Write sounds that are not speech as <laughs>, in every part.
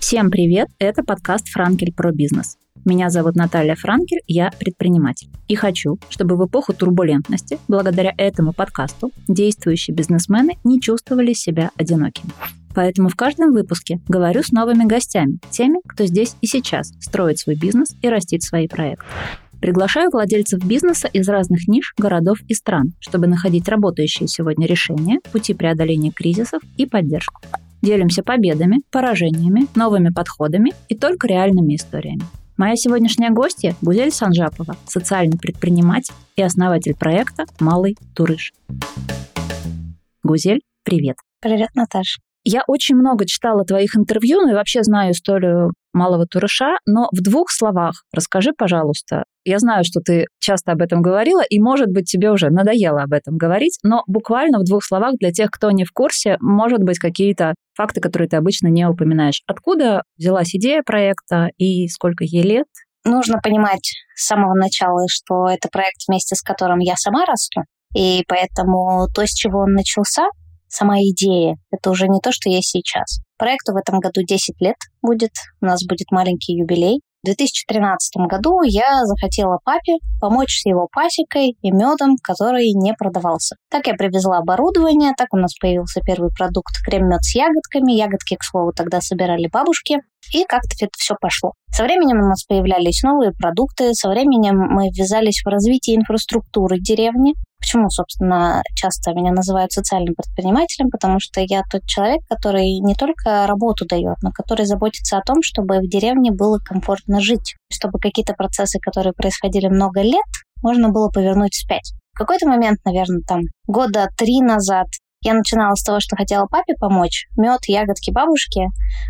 Всем привет! Это подкаст «Франкель про бизнес». Меня зовут Наталья Франкель, я предприниматель. И хочу, чтобы в эпоху турбулентности, благодаря этому подкасту, действующие бизнесмены не чувствовали себя одинокими. Поэтому в каждом выпуске говорю с новыми гостями, теми, кто здесь и сейчас строит свой бизнес и растит свои проекты. Приглашаю владельцев бизнеса из разных ниш, городов и стран, чтобы находить работающие сегодня решения, пути преодоления кризисов и поддержку. Делимся победами, поражениями, новыми подходами и только реальными историями. Моя сегодняшняя гостья – Гузель Санжапова, социальный предприниматель и основатель проекта «Малый Турыш». Гузель, привет. Привет, Наташа. Я очень много читала твоих интервью, ну и вообще знаю историю малого турыша, но в двух словах расскажи, пожалуйста. Я знаю, что ты часто об этом говорила, и, может быть, тебе уже надоело об этом говорить, но буквально в двух словах для тех, кто не в курсе, может быть, какие-то факты, которые ты обычно не упоминаешь. Откуда взялась идея проекта и сколько ей лет? Нужно понимать с самого начала, что это проект, вместе с которым я сама расту, и поэтому то, с чего он начался, сама идея, это уже не то, что есть сейчас. Проекту в этом году 10 лет будет, у нас будет маленький юбилей. В 2013 году я захотела папе помочь с его пасекой и медом, который не продавался. Так я привезла оборудование, так у нас появился первый продукт крем-мед с ягодками. Ягодки, к слову, тогда собирали бабушки. И как-то это все пошло. Со временем у нас появлялись новые продукты, со временем мы ввязались в развитие инфраструктуры деревни. Почему, собственно, часто меня называют социальным предпринимателем? Потому что я тот человек, который не только работу дает, но который заботится о том, чтобы в деревне было комфортно жить, чтобы какие-то процессы, которые происходили много лет, можно было повернуть вспять. В какой-то момент, наверное, там года три назад я начинала с того, что хотела папе помочь. Мед, ягодки бабушки.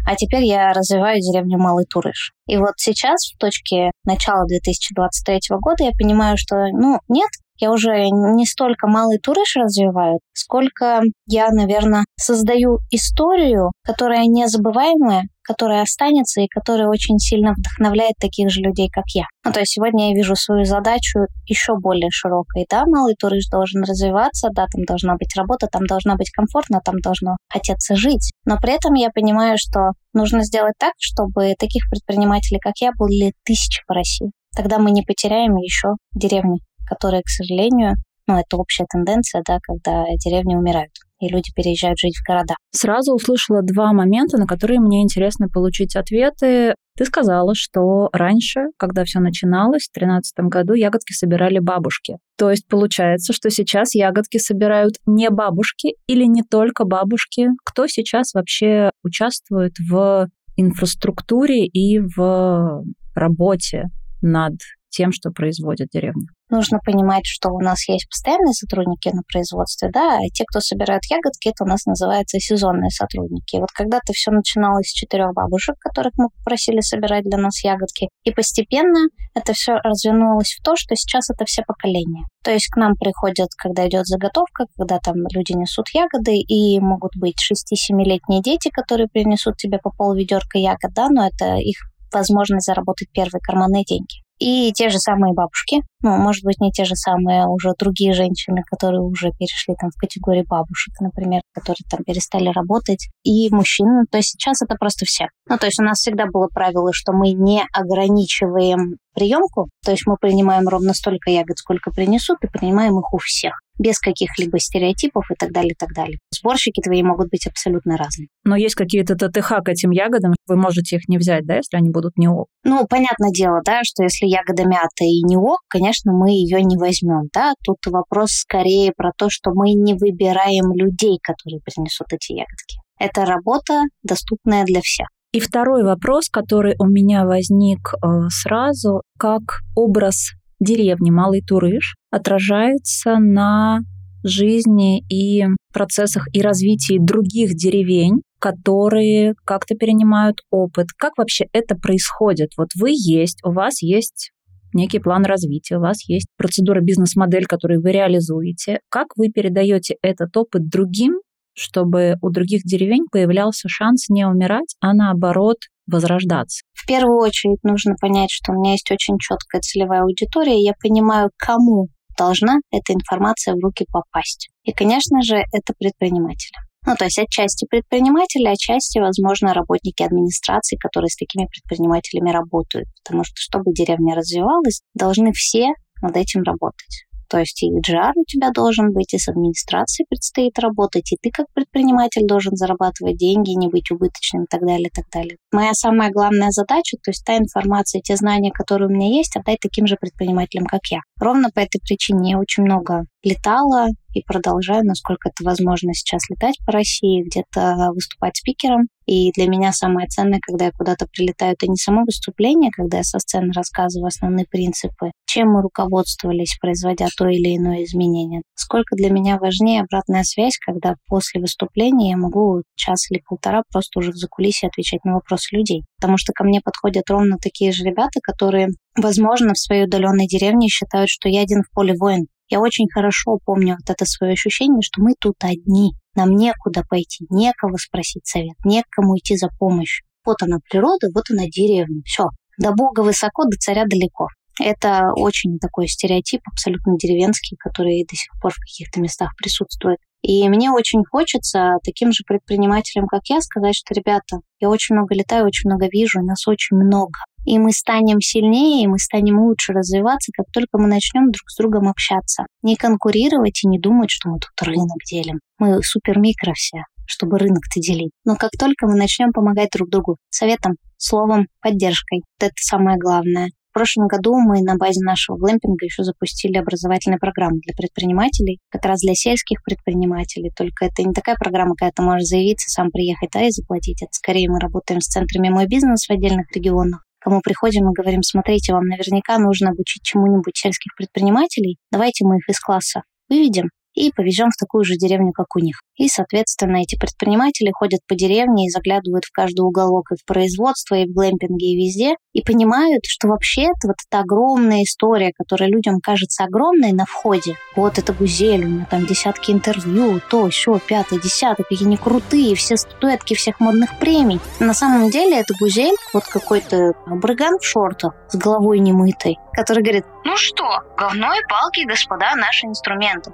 А теперь я развиваю деревню Малый Турыш. И вот сейчас, в точке начала 2023 года, я понимаю, что, ну, нет, я уже не столько малый турыш развиваю, сколько я, наверное, создаю историю, которая незабываемая, которая останется и которая очень сильно вдохновляет таких же людей, как я. Ну, то есть сегодня я вижу свою задачу еще более широкой. Да, малый турыш должен развиваться, да, там должна быть работа, там должна быть комфортно, там должно хотеться жить. Но при этом я понимаю, что нужно сделать так, чтобы таких предпринимателей, как я, были тысячи по России. Тогда мы не потеряем еще деревни которые, к сожалению, ну, это общая тенденция, да, когда деревни умирают и люди переезжают жить в города. Сразу услышала два момента, на которые мне интересно получить ответы. Ты сказала, что раньше, когда все начиналось, в 2013 году ягодки собирали бабушки. То есть получается, что сейчас ягодки собирают не бабушки или не только бабушки. Кто сейчас вообще участвует в инфраструктуре и в работе над тем, что производит деревня? Нужно понимать, что у нас есть постоянные сотрудники на производстве, да, а те, кто собирают ягодки, это у нас называется сезонные сотрудники. И вот когда-то все начиналось с четырех бабушек, которых мы попросили собирать для нас ягодки, и постепенно это все развернулось в то, что сейчас это все поколения. То есть к нам приходят, когда идет заготовка, когда там люди несут ягоды, и могут быть 6-7-летние дети, которые принесут тебе по пол ведерка ягод, да, но это их возможность заработать первые карманные деньги. И те же самые бабушки, ну, может быть, не те же самые, а уже другие женщины, которые уже перешли там в категорию бабушек, например, которые там перестали работать, и мужчины. То есть сейчас это просто все. Ну, то есть у нас всегда было правило, что мы не ограничиваем приемку, то есть мы принимаем ровно столько ягод, сколько принесут, и принимаем их у всех без каких-либо стереотипов и так далее, и так далее. Сборщики твои могут быть абсолютно разные. Но есть какие-то ТТХ к этим ягодам, вы можете их не взять, да, если они будут не ок? Ну, понятное дело, да, что если ягода мята и не ок, конечно, мы ее не возьмем, да. Тут вопрос скорее про то, что мы не выбираем людей, которые принесут эти ягодки. Это работа, доступная для всех. И второй вопрос, который у меня возник э, сразу, как образ деревни Малый Турыш отражается на жизни и процессах и развитии других деревень, которые как-то перенимают опыт. Как вообще это происходит? Вот вы есть, у вас есть некий план развития, у вас есть процедура, бизнес-модель, которую вы реализуете. Как вы передаете этот опыт другим, чтобы у других деревень появлялся шанс не умирать, а наоборот возрождаться? В первую очередь нужно понять, что у меня есть очень четкая целевая аудитория, я понимаю, кому должна эта информация в руки попасть. И, конечно же, это предприниматели. Ну, то есть отчасти предприниматели, отчасти, возможно, работники администрации, которые с такими предпринимателями работают. Потому что, чтобы деревня развивалась, должны все над этим работать. То есть и HR у тебя должен быть, и с администрацией предстоит работать, и ты как предприниматель должен зарабатывать деньги, не быть убыточным и так далее, и так далее. Моя самая главная задача, то есть та информация, те знания, которые у меня есть, отдать таким же предпринимателям, как я. Ровно по этой причине я очень много летала и продолжаю, насколько это возможно сейчас летать по России, где-то выступать спикером. И для меня самое ценное, когда я куда-то прилетаю, это не само выступление, когда я со сцены рассказываю основные принципы, чем мы руководствовались, производя то или иное изменение. Сколько для меня важнее обратная связь, когда после выступления я могу час или полтора просто уже в закулисье отвечать на вопросы людей. Потому что ко мне подходят ровно такие же ребята, которые, возможно, в своей удаленной деревне считают, что я один в поле воин. Я очень хорошо помню вот это свое ощущение, что мы тут одни. Нам некуда пойти, некого спросить совет, некому идти за помощью. Вот она природа, вот она деревня. Все. До Бога высоко, до царя далеко. Это очень такой стереотип, абсолютно деревенский, который до сих пор в каких-то местах присутствует. И мне очень хочется таким же предпринимателям, как я, сказать, что, ребята, я очень много летаю, очень много вижу, нас очень много. И мы станем сильнее, и мы станем лучше развиваться, как только мы начнем друг с другом общаться. Не конкурировать и не думать, что мы тут рынок делим. Мы супер-микро все, чтобы рынок-то делить. Но как только мы начнем помогать друг другу советом, словом, поддержкой, вот это самое главное. В прошлом году мы на базе нашего глэмпинга еще запустили образовательную программу для предпринимателей, как раз для сельских предпринимателей. Только это не такая программа, когда ты можешь заявиться, сам приехать, да, и заплатить. Это скорее мы работаем с центрами «Мой бизнес» в отдельных регионах. Кому приходим и говорим, смотрите, вам наверняка нужно обучить чему-нибудь сельских предпринимателей, давайте мы их из класса выведем, и повезем в такую же деревню, как у них. И, соответственно, эти предприниматели ходят по деревне и заглядывают в каждый уголок и в производство, и в глэмпинге, и везде, и понимают, что вообще это вот эта огромная история, которая людям кажется огромной на входе. Вот это Гузель, у меня там десятки интервью, то, все, пятое, десятое, какие они крутые, все статуэтки всех модных премий. На самом деле это Гузель, вот какой-то брыган в шортах с головой немытой, который говорит, ну что, говно и палки, господа, наши инструменты.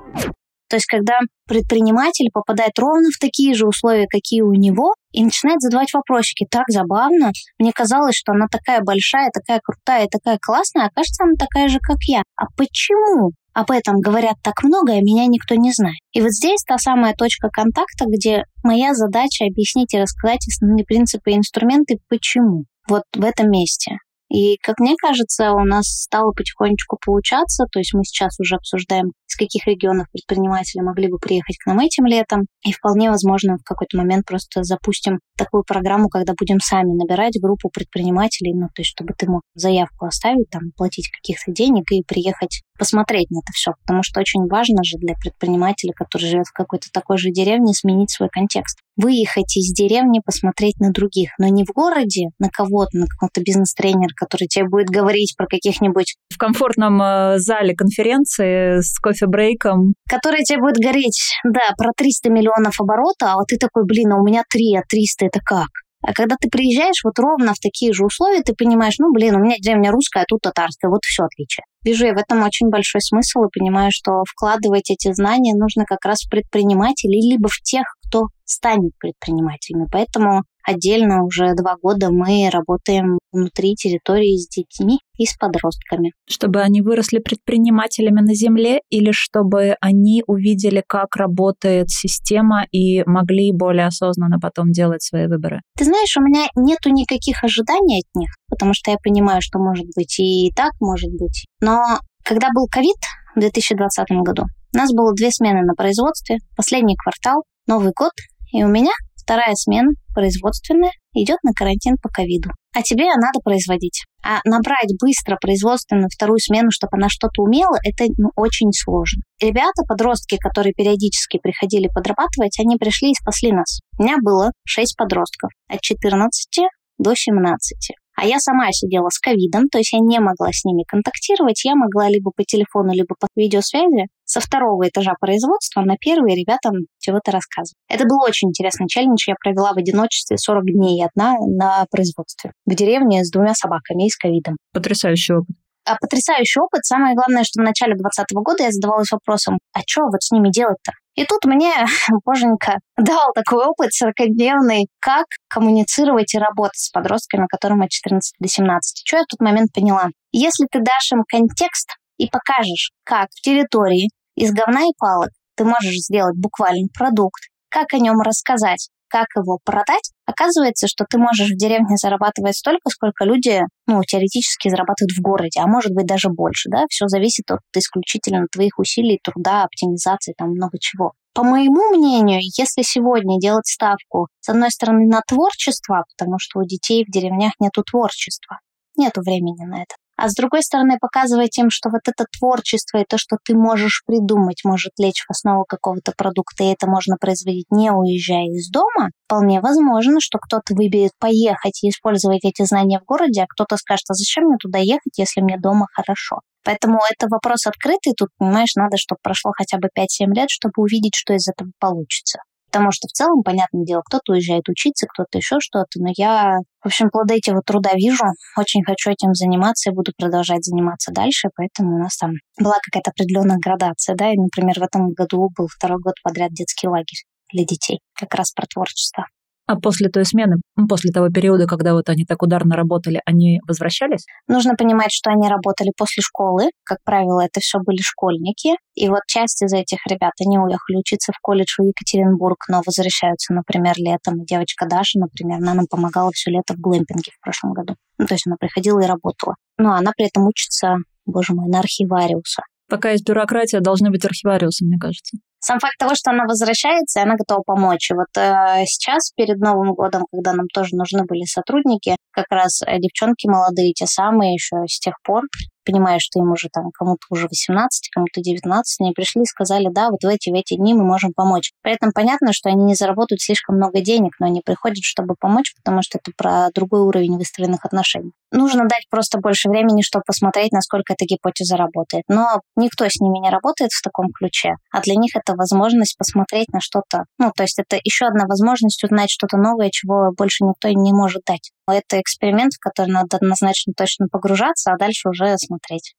То есть, когда предприниматель попадает ровно в такие же условия, какие у него, и начинает задавать вопросики. Так забавно. Мне казалось, что она такая большая, такая крутая, такая классная, а кажется, она такая же, как я. А почему? Об этом говорят так много, а меня никто не знает. И вот здесь та самая точка контакта, где моя задача объяснить и рассказать основные принципы и инструменты, почему. Вот в этом месте. И, как мне кажется, у нас стало потихонечку получаться. То есть мы сейчас уже обсуждаем, из каких регионов предприниматели могли бы приехать к нам этим летом. И вполне возможно, в какой-то момент просто запустим такую программу, когда будем сами набирать группу предпринимателей, ну, то есть чтобы ты мог заявку оставить, там, платить каких-то денег и приехать посмотреть на это все. Потому что очень важно же для предпринимателя, который живет в какой-то такой же деревне, сменить свой контекст выехать из деревни, посмотреть на других, но не в городе, на кого-то, на какого-то бизнес-тренера, который тебе будет говорить про каких-нибудь... В комфортном э, зале конференции с кофе-брейком. Который тебе будет говорить, да, про 300 миллионов оборота, а вот ты такой, блин, а у меня 3, а 300 это как? А когда ты приезжаешь вот ровно в такие же условия, ты понимаешь, ну, блин, у меня деревня русская, а тут татарская, вот все отличие. Вижу я в этом очень большой смысл и понимаю, что вкладывать эти знания нужно как раз в предпринимателей, либо в тех, кто станет предпринимателями. Поэтому отдельно уже два года мы работаем внутри территории с детьми и с подростками. Чтобы они выросли предпринимателями на земле или чтобы они увидели, как работает система и могли более осознанно потом делать свои выборы? Ты знаешь, у меня нету никаких ожиданий от них, потому что я понимаю, что может быть и так, может быть. Но когда был ковид в 2020 году, у нас было две смены на производстве, последний квартал, Новый год, и у меня вторая смена, производственная, идет на карантин по ковиду. А тебе надо производить. А набрать быстро производственную вторую смену, чтобы она что-то умела, это ну, очень сложно. Ребята, подростки, которые периодически приходили подрабатывать, они пришли и спасли нас. У меня было 6 подростков от 14 до 17. А я сама сидела с ковидом, то есть я не могла с ними контактировать, я могла либо по телефону, либо по видеосвязи со второго этажа производства на первый ребятам чего-то рассказывать. Это был очень интересный челлендж. Я провела в одиночестве 40 дней одна на производстве в деревне с двумя собаками и с ковидом. Потрясающий опыт. А потрясающий опыт. Самое главное, что в начале 2020 года я задавалась вопросом, а что вот с ними делать-то? И тут мне <laughs> боженька дал такой опыт 40-дневный, как коммуницировать и работать с подростками, которым от 14 до 17. Что я в тот момент поняла? Если ты дашь им контекст и покажешь, как в территории из говна и палок ты можешь сделать буквально продукт, как о нем рассказать, как его продать, оказывается, что ты можешь в деревне зарабатывать столько, сколько люди, ну, теоретически зарабатывают в городе, а может быть даже больше, да, все зависит от исключительно твоих усилий, труда, оптимизации, там много чего. По моему мнению, если сегодня делать ставку, с одной стороны, на творчество, потому что у детей в деревнях нету творчества, нету времени на это, а с другой стороны показывать им, что вот это творчество и то, что ты можешь придумать, может лечь в основу какого-то продукта, и это можно производить не уезжая из дома, вполне возможно, что кто-то выберет поехать и использовать эти знания в городе, а кто-то скажет, а зачем мне туда ехать, если мне дома хорошо. Поэтому это вопрос открытый, тут, понимаешь, надо, чтобы прошло хотя бы 5-7 лет, чтобы увидеть, что из этого получится. Потому что в целом, понятное дело, кто-то уезжает учиться, кто-то еще что-то, но я, в общем, плоды этого труда вижу, очень хочу этим заниматься и буду продолжать заниматься дальше, поэтому у нас там была какая-то определенная градация, да, и, например, в этом году был второй год подряд детский лагерь для детей, как раз про творчество. А после той смены, после того периода, когда вот они так ударно работали, они возвращались? Нужно понимать, что они работали после школы. Как правило, это все были школьники. И вот часть из этих ребят, они уехали учиться в колледж в Екатеринбург, но возвращаются, например, летом. И девочка Даша, например, она нам помогала все лето в глэмпинге в прошлом году. Ну, то есть она приходила и работала. Но она при этом учится, боже мой, на архивариуса. Пока есть бюрократия, должны быть архивариусы, мне кажется. Сам факт того, что она возвращается, она готова помочь. И вот э, сейчас, перед Новым годом, когда нам тоже нужны были сотрудники, как раз э, девчонки молодые, те самые еще с тех пор, понимая, что им уже там кому-то уже 18, кому-то 19, они пришли и сказали, да, вот в эти, в эти дни мы можем помочь. При этом понятно, что они не заработают слишком много денег, но они приходят, чтобы помочь, потому что это про другой уровень выстроенных отношений. Нужно дать просто больше времени, чтобы посмотреть, насколько эта гипотеза работает. Но никто с ними не работает в таком ключе, а для них это возможность посмотреть на что-то. Ну, то есть это еще одна возможность узнать что-то новое, чего больше никто не может дать. Это эксперимент, в который надо однозначно точно погружаться, а дальше уже смотреть.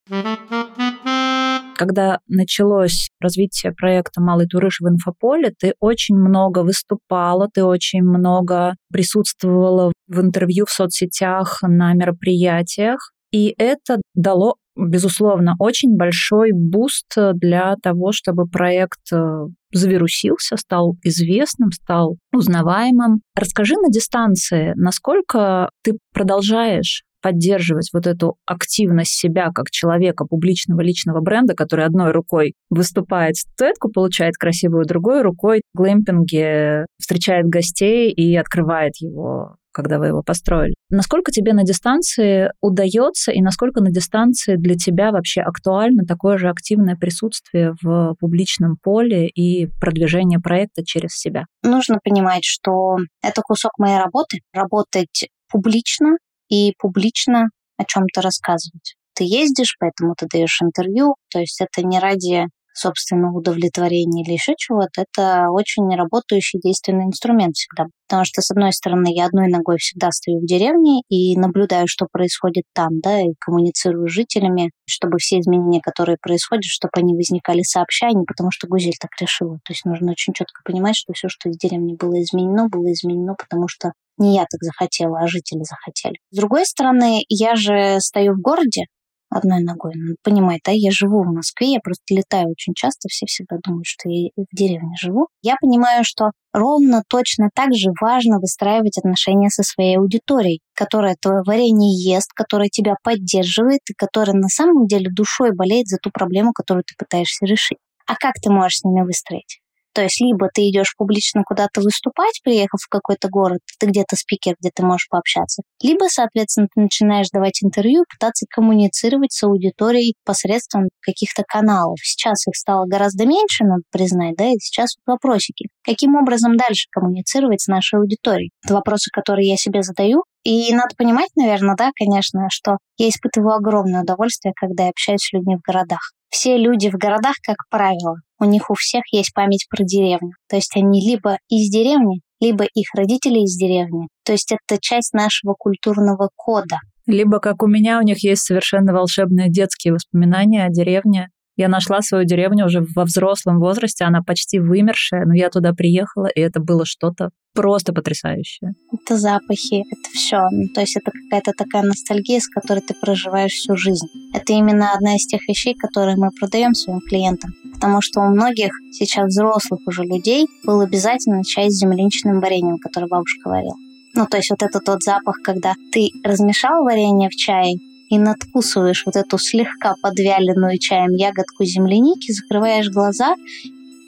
Когда началось развитие проекта «Малый турыш» в инфополе, ты очень много выступала, ты очень много присутствовала в интервью в соцсетях, на мероприятиях. И это дало безусловно, очень большой boost для того, чтобы проект э, завирусился, стал известным, стал узнаваемым. Расскажи на дистанции, насколько ты продолжаешь поддерживать вот эту активность себя как человека, публичного личного бренда, который одной рукой выступает, статуэтку получает красивую, другой рукой в глэмпинге встречает гостей и открывает его когда вы его построили. Насколько тебе на дистанции удается и насколько на дистанции для тебя вообще актуально такое же активное присутствие в публичном поле и продвижение проекта через себя? Нужно понимать, что это кусок моей работы. Работать публично и публично о чем-то рассказывать. Ты ездишь, поэтому ты даешь интервью, то есть это не ради собственного удовлетворения или еще чего-то, это очень работающий действенный инструмент всегда. Потому что, с одной стороны, я одной ногой всегда стою в деревне и наблюдаю, что происходит там, да, и коммуницирую с жителями, чтобы все изменения, которые происходят, чтобы они возникали сообща, а не потому что Гузель так решила. То есть нужно очень четко понимать, что все, что из деревни было изменено, было изменено, потому что не я так захотела, а жители захотели. С другой стороны, я же стою в городе, одной ногой. Надо понимать, да, я живу в Москве, я просто летаю очень часто, все всегда думают, что я в деревне живу. Я понимаю, что ровно точно так же важно выстраивать отношения со своей аудиторией, которая твое варенье ест, которая тебя поддерживает и которая на самом деле душой болеет за ту проблему, которую ты пытаешься решить. А как ты можешь с ними выстроить? То есть либо ты идешь публично куда-то выступать, приехав в какой-то город, ты где-то спикер, где ты можешь пообщаться, либо, соответственно, ты начинаешь давать интервью, пытаться коммуницировать с аудиторией посредством каких-то каналов. Сейчас их стало гораздо меньше, надо признать, да, и сейчас вопросики. Каким образом дальше коммуницировать с нашей аудиторией? Это вопросы, которые я себе задаю, и надо понимать, наверное, да, конечно, что я испытываю огромное удовольствие, когда я общаюсь с людьми в городах. Все люди в городах, как правило, у них у всех есть память про деревню. То есть они либо из деревни, либо их родители из деревни. То есть это часть нашего культурного кода. Либо, как у меня, у них есть совершенно волшебные детские воспоминания о деревне, Я нашла свою деревню уже во взрослом возрасте, она почти вымершая, но я туда приехала, и это было что-то просто потрясающее. Это запахи, это все. Ну, то есть это какая-то такая ностальгия, с которой ты проживаешь всю жизнь. Это именно одна из тех вещей, которые мы продаем своим клиентам. Потому что у многих сейчас взрослых уже людей был обязательно чай с земляничным вареньем, который бабушка варила. Ну, то есть вот это тот запах, когда ты размешал варенье в чае, и надкусываешь вот эту слегка подвяленную чаем ягодку земляники, закрываешь глаза,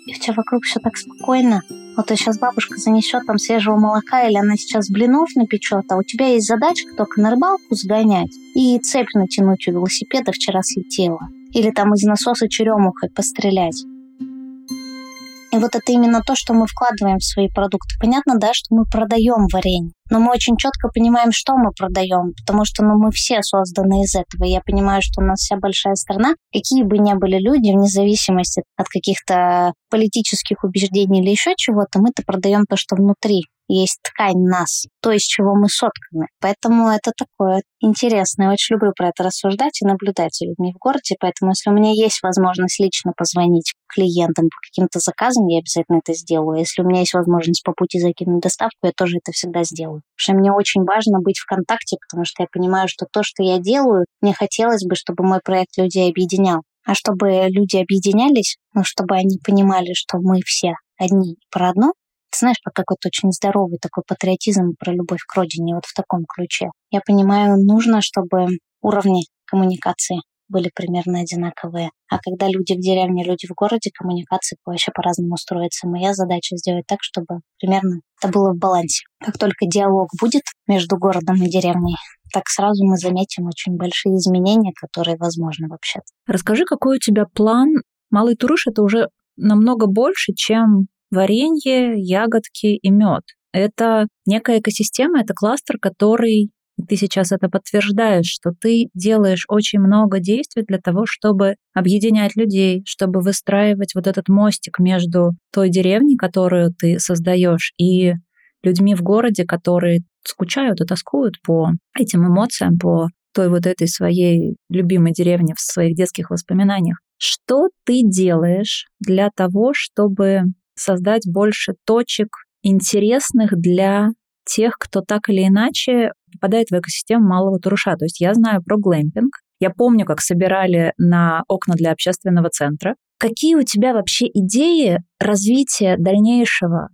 и у тебя вокруг все так спокойно. Вот сейчас бабушка занесет там свежего молока, или она сейчас блинов напечет, а у тебя есть задачка только на рыбалку сгонять и цепь натянуть у велосипеда вчера слетела. Или там из насоса черемухой пострелять. И вот это именно то, что мы вкладываем в свои продукты. Понятно, да, что мы продаем варенье, но мы очень четко понимаем, что мы продаем, потому что ну, мы все созданы из этого. Я понимаю, что у нас вся большая страна, какие бы ни были люди, вне зависимости от каких-то политических убеждений или еще чего-то, мы-то продаем то, что внутри есть ткань нас, то, из чего мы сотканы. Поэтому это такое интересное. Я очень люблю про это рассуждать и наблюдать за людьми в городе. Поэтому, если у меня есть возможность лично позвонить клиентам по каким-то заказам, я обязательно это сделаю. Если у меня есть возможность по пути закинуть доставку, я тоже это всегда сделаю. Потому что мне очень важно быть в контакте, потому что я понимаю, что то, что я делаю, мне хотелось бы, чтобы мой проект людей объединял. А чтобы люди объединялись, ну, чтобы они понимали, что мы все одни про одно, ты знаешь, про какой-то очень здоровый такой патриотизм, про любовь к родине, вот в таком ключе. Я понимаю, нужно, чтобы уровни коммуникации были примерно одинаковые. А когда люди в деревне, люди в городе, коммуникации вообще по-разному строятся. Моя задача сделать так, чтобы примерно это было в балансе. Как только диалог будет между городом и деревней, так сразу мы заметим очень большие изменения, которые возможны вообще. Расскажи, какой у тебя план? Малый Туруш — это уже намного больше, чем варенье, ягодки и мед. Это некая экосистема, это кластер, который ты сейчас это подтверждаешь, что ты делаешь очень много действий для того, чтобы объединять людей, чтобы выстраивать вот этот мостик между той деревней, которую ты создаешь, и людьми в городе, которые скучают и тоскуют по этим эмоциям, по той вот этой своей любимой деревне в своих детских воспоминаниях. Что ты делаешь для того, чтобы создать больше точек интересных для тех, кто так или иначе попадает в экосистему малого туруша. То есть я знаю про глэмпинг, я помню, как собирали на окна для общественного центра. Какие у тебя вообще идеи развития дальнейшего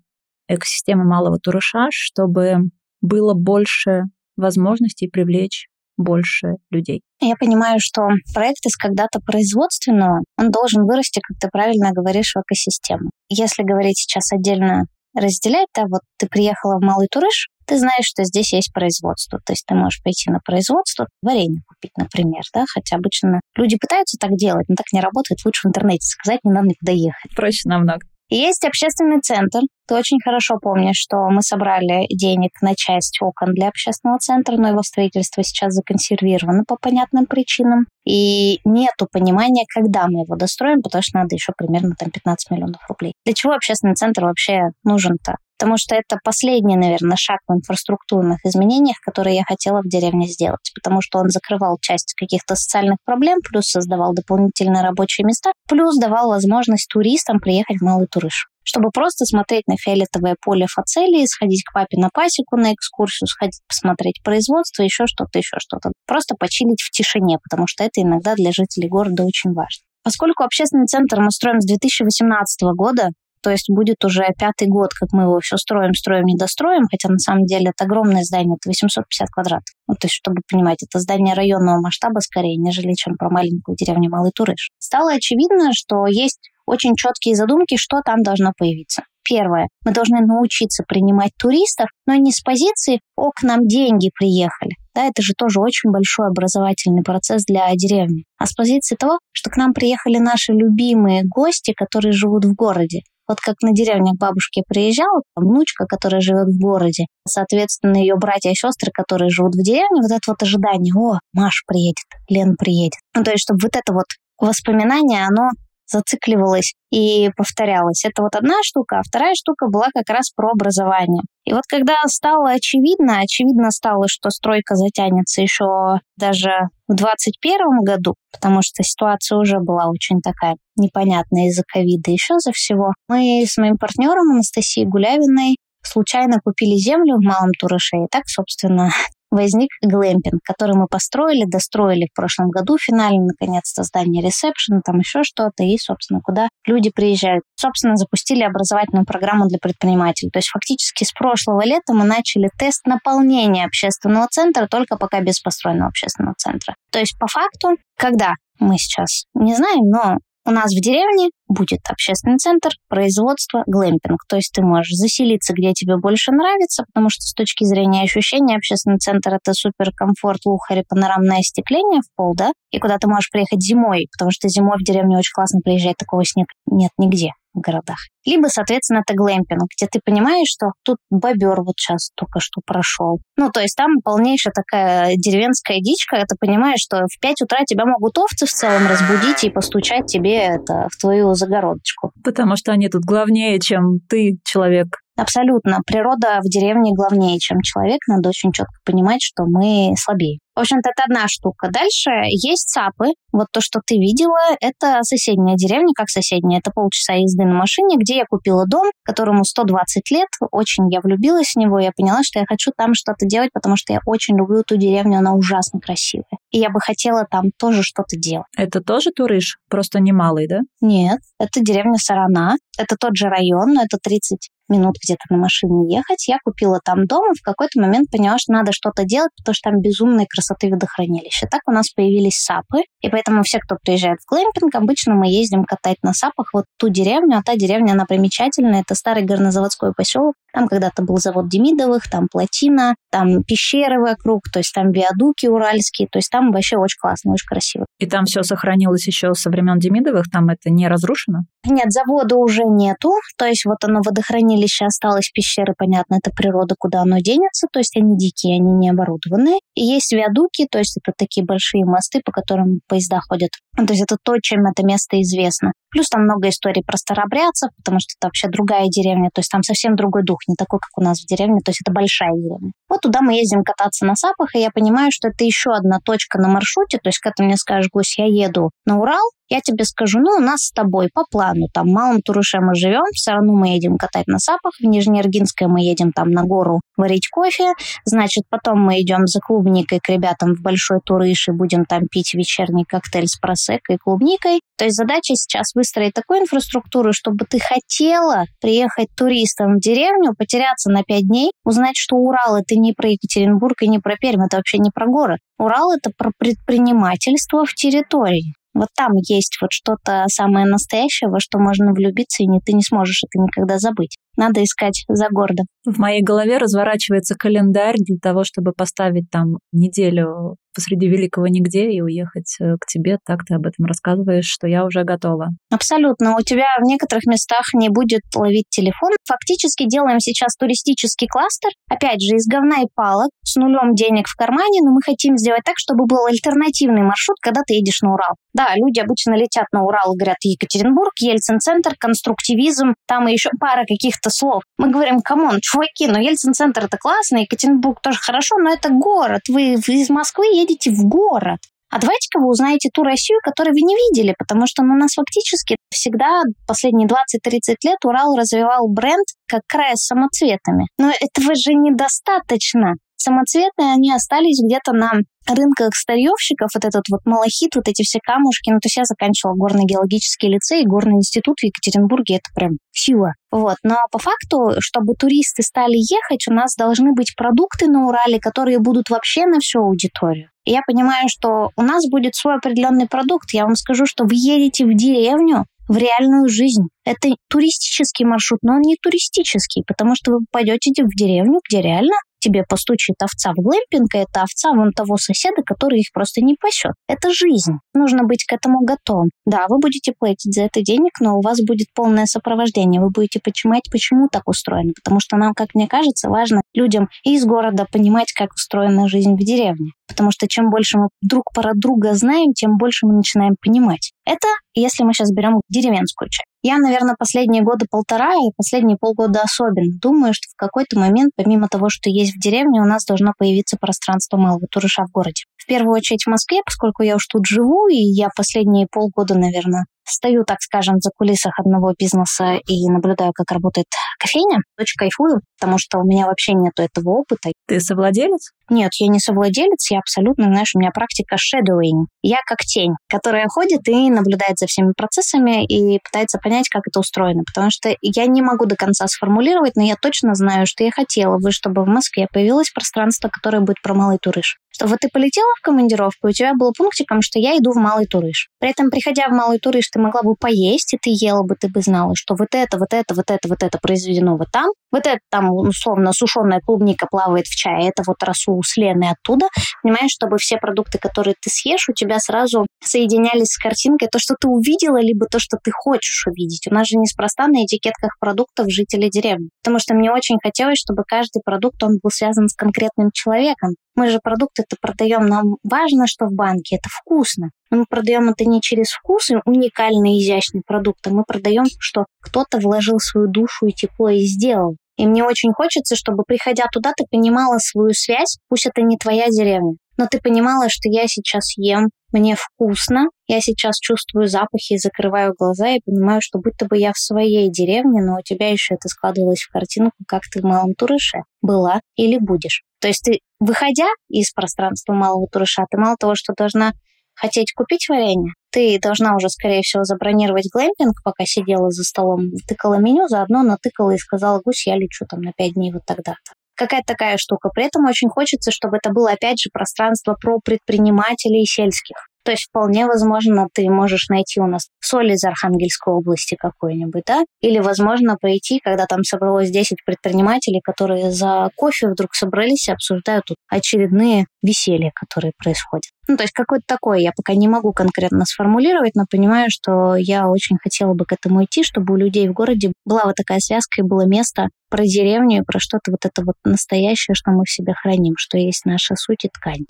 экосистемы малого туруша, чтобы было больше возможностей привлечь больше людей. Я понимаю, что проект из когда-то производственного, он должен вырасти, как ты правильно говоришь, в экосистему. Если говорить сейчас отдельно разделять, да, вот ты приехала в Малый Турыш, ты знаешь, что здесь есть производство. То есть ты можешь пойти на производство, варенье купить, например, да, хотя обычно люди пытаются так делать, но так не работает. Лучше в интернете сказать, не надо никуда ехать. Проще намного. Есть общественный центр. Ты очень хорошо помнишь, что мы собрали денег на часть окон для общественного центра, но его строительство сейчас законсервировано по понятным причинам. И нету понимания, когда мы его достроим, потому что надо еще примерно там 15 миллионов рублей. Для чего общественный центр вообще нужен-то? Потому что это последний, наверное, шаг в инфраструктурных изменениях, которые я хотела в деревне сделать, потому что он закрывал часть каких-то социальных проблем, плюс создавал дополнительные рабочие места, плюс давал возможность туристам приехать в Малый Турыш чтобы просто смотреть на фиолетовое поле фацелии, сходить к папе на пасеку на экскурсию, сходить посмотреть производство, еще что-то, еще что-то. Просто почилить в тишине, потому что это иногда для жителей города очень важно. Поскольку общественный центр мы строим с 2018 года, то есть будет уже пятый год, как мы его все строим, строим, не достроим, хотя на самом деле это огромное здание, это 850 квадратов. Ну, то есть, чтобы понимать, это здание районного масштаба скорее, нежели чем про маленькую деревню Малый Турыш. Стало очевидно, что есть очень четкие задумки, что там должно появиться. Первое. Мы должны научиться принимать туристов, но не с позиции «о, к нам деньги приехали». Да, это же тоже очень большой образовательный процесс для деревни. А с позиции того, что к нам приехали наши любимые гости, которые живут в городе. Вот как на деревне к бабушке приезжала внучка, которая живет в городе, соответственно, ее братья и сестры, которые живут в деревне, вот это вот ожидание, о, Маш приедет, Лен приедет. Ну, то есть, чтобы вот это вот воспоминание, оно зацикливалось и повторялось. Это вот одна штука, а вторая штука была как раз про образование. И вот когда стало очевидно, очевидно стало, что стройка затянется еще даже в 2021 году, потому что ситуация уже была очень такая непонятная из-за ковида, еще за всего, мы с моим партнером Анастасией Гулявиной случайно купили землю в Малом Турыше, и так, собственно, возник глэмпинг, который мы построили, достроили в прошлом году финально, наконец-то, здание ресепшн, там еще что-то, и, собственно, куда люди приезжают. Собственно, запустили образовательную программу для предпринимателей. То есть фактически с прошлого лета мы начали тест наполнения общественного центра, только пока без построенного общественного центра. То есть по факту, когда мы сейчас не знаем, но у нас в деревне будет общественный центр производства глэмпинг. То есть ты можешь заселиться, где тебе больше нравится, потому что с точки зрения ощущения общественный центр — это супер комфорт, лухари, панорамное остекление в пол, да, и куда ты можешь приехать зимой, потому что зимой в деревню очень классно приезжать, такого снега нет нигде в городах. Либо, соответственно, это глэмпинг, где ты понимаешь, что тут бобер вот сейчас только что прошел. Ну, то есть там полнейшая такая деревенская дичка, ты понимаешь, что в 5 утра тебя могут овцы в целом разбудить и постучать тебе это в твою загородочку. Потому что они тут главнее, чем ты, человек. Абсолютно. Природа в деревне главнее, чем человек. Надо очень четко понимать, что мы слабее. В общем-то, это одна штука. Дальше есть ЦАПы. Вот то, что ты видела, это соседняя деревня, как соседняя. Это полчаса езды на машине, где я купила дом, которому 120 лет. Очень я влюбилась в него. Я поняла, что я хочу там что-то делать, потому что я очень люблю ту деревню. Она ужасно красивая. И я бы хотела там тоже что-то делать. Это тоже Турыш? Просто немалый, да? Нет, это деревня Сарана. Это тот же район, но это 30 минут где-то на машине ехать. Я купила там дом и в какой-то момент поняла, что надо что-то делать, потому что там безумные красоты водохранилища. Так у нас появились САПы, и поэтому все, кто приезжает в глэмпинг, обычно мы ездим катать на САПах вот ту деревню, а та деревня, она примечательная, это старый горнозаводской поселок, там когда-то был завод Демидовых, там плотина, там пещеры вокруг, то есть там виадуки уральские, то есть там вообще очень классно, очень красиво. И там все сохранилось еще со времен Демидовых, там это не разрушено? Нет, завода уже нету, то есть вот оно водохранилище осталось, пещеры, понятно, это природа, куда оно денется, то есть они дикие, они не оборудованные. Есть виадуки, то есть это такие большие мосты, по которым поезда ходят. То есть это то, чем это место известно. Плюс там много историй про старобрядцев, потому что это вообще другая деревня, то есть там совсем другой дух, не такой, как у нас в деревне, то есть это большая деревня. Вот туда мы ездим кататься на сапах, и я понимаю, что это еще одна точка на маршруте, то есть когда ты мне скажешь, Гусь, я еду на Урал, я тебе скажу, ну, у нас с тобой по плану, там, в Малом Туруше мы живем, все равно мы едем катать на сапах, в Нижнеиргинское мы едем там на гору варить кофе, значит, потом мы идем за клубникой к ребятам в Большой Турыш и будем там пить вечерний коктейль с просекой и клубникой. То есть задача сейчас выстроить такую инфраструктуру, чтобы ты хотела приехать туристом в деревню, потеряться на пять дней, узнать, что Урал это не про Екатеринбург и не про Пермь, это вообще не про город. Урал это про предпринимательство в территории. Вот там есть вот что-то самое настоящее, во что можно влюбиться, и не, ты не сможешь это никогда забыть. Надо искать за городом. В моей голове разворачивается календарь для того, чтобы поставить там неделю посреди великого нигде и уехать э, к тебе. Так ты об этом рассказываешь, что я уже готова. Абсолютно. У тебя в некоторых местах не будет ловить телефон. Фактически делаем сейчас туристический кластер. Опять же, из говна и палок, с нулем денег в кармане, но мы хотим сделать так, чтобы был альтернативный маршрут, когда ты едешь на Урал. Да, люди обычно летят на Урал и говорят Екатеринбург, Ельцин-центр, конструктивизм, там и еще пара каких-то слов. Мы говорим, come on, чуваки, ну Ельцин-центр это классно, Екатеринбург тоже хорошо, но это город. Вы, из Москвы едете в город. А давайте-ка вы узнаете ту Россию, которую вы не видели, потому что ну, нас фактически всегда последние 20-30 лет Урал развивал бренд как край с самоцветами. Но этого же недостаточно. Самоцветные они остались где-то на рынках старьевщиков, вот этот вот малахит, вот эти все камушки. Ну, то есть я заканчивала горно-геологический лицей, горный институт в Екатеринбурге, это прям сила. Вот. Но по факту, чтобы туристы стали ехать, у нас должны быть продукты на Урале, которые будут вообще на всю аудиторию. И я понимаю, что у нас будет свой определенный продукт. Я вам скажу, что вы едете в деревню, в реальную жизнь. Это туристический маршрут, но он не туристический, потому что вы пойдете в деревню, где реально тебе постучит овца в глэмпинг, и это овца вон того соседа, который их просто не пасет. Это жизнь. Нужно быть к этому готовым. Да, вы будете платить за это денег, но у вас будет полное сопровождение. Вы будете понимать, почему так устроено. Потому что нам, как мне кажется, важно людям из города понимать, как устроена жизнь в деревне. Потому что чем больше мы друг про друга знаем, тем больше мы начинаем понимать. Это если мы сейчас берем деревенскую часть. Я, наверное, последние годы полтора и последние полгода особенно думаю, что в какой-то момент, помимо того, что есть в деревне, у нас должно появиться пространство малого туриша в городе. В первую очередь в Москве, поскольку я уж тут живу, и я последние полгода, наверное, стою, так скажем, за кулисах одного бизнеса и наблюдаю, как работает кофейня. Очень кайфую, потому что у меня вообще нету этого опыта. Ты совладелец? Нет, я не совладелец, я абсолютно, знаешь, у меня практика shadowing. Я как тень, которая ходит и наблюдает за всеми процессами и пытается понять, как это устроено. Потому что я не могу до конца сформулировать, но я точно знаю, что я хотела бы, чтобы в Москве появилось пространство, которое будет про малый турыш. Что вот ты полетела в командировку, и у тебя было пунктиком, что я иду в малый турыш. При этом, приходя в малый турыш, ты могла бы поесть, и ты ела бы, ты бы знала, что вот это, вот это, вот это, вот это произведено вот там, вот это там, условно, сушеная клубника плавает в чае, это вот росу с оттуда, понимаешь, чтобы все продукты, которые ты съешь, у тебя сразу соединялись с картинкой то, что ты увидела, либо то, что ты хочешь увидеть. У нас же неспроста на этикетках продуктов жители деревни. Потому что мне очень хотелось, чтобы каждый продукт, он был связан с конкретным человеком. Мы же продукты-то продаем, нам важно, что в банке, это вкусно. Но мы продаем это не через вкус уникальный, изящный продукт, а мы продаем, что кто-то вложил свою душу и тепло и сделал. И мне очень хочется, чтобы, приходя туда, ты понимала свою связь, пусть это не твоя деревня, но ты понимала, что я сейчас ем, мне вкусно, я сейчас чувствую запахи, закрываю глаза и понимаю, что будто бы я в своей деревне, но у тебя еще это складывалось в картинку, как ты в Малом Турыше была или будешь. То есть ты, выходя из пространства Малого Турыша, ты мало того, что должна хотеть купить варенье, ты должна уже, скорее всего, забронировать глэмпинг, пока сидела за столом, тыкала меню, заодно натыкала и сказала, гусь, я лечу там на пять дней вот тогда-то. Какая-то такая штука. При этом очень хочется, чтобы это было, опять же, пространство про предпринимателей сельских. То есть вполне возможно, ты можешь найти у нас соль из Архангельской области какой-нибудь, да? Или, возможно, пойти, когда там собралось 10 предпринимателей, которые за кофе вдруг собрались и обсуждают тут очередные веселья, которые происходят. Ну, то есть какое-то такое я пока не могу конкретно сформулировать, но понимаю, что я очень хотела бы к этому идти, чтобы у людей в городе была вот такая связка и было место про деревню и про что-то вот это вот настоящее, что мы в себе храним, что есть наша суть и ткань.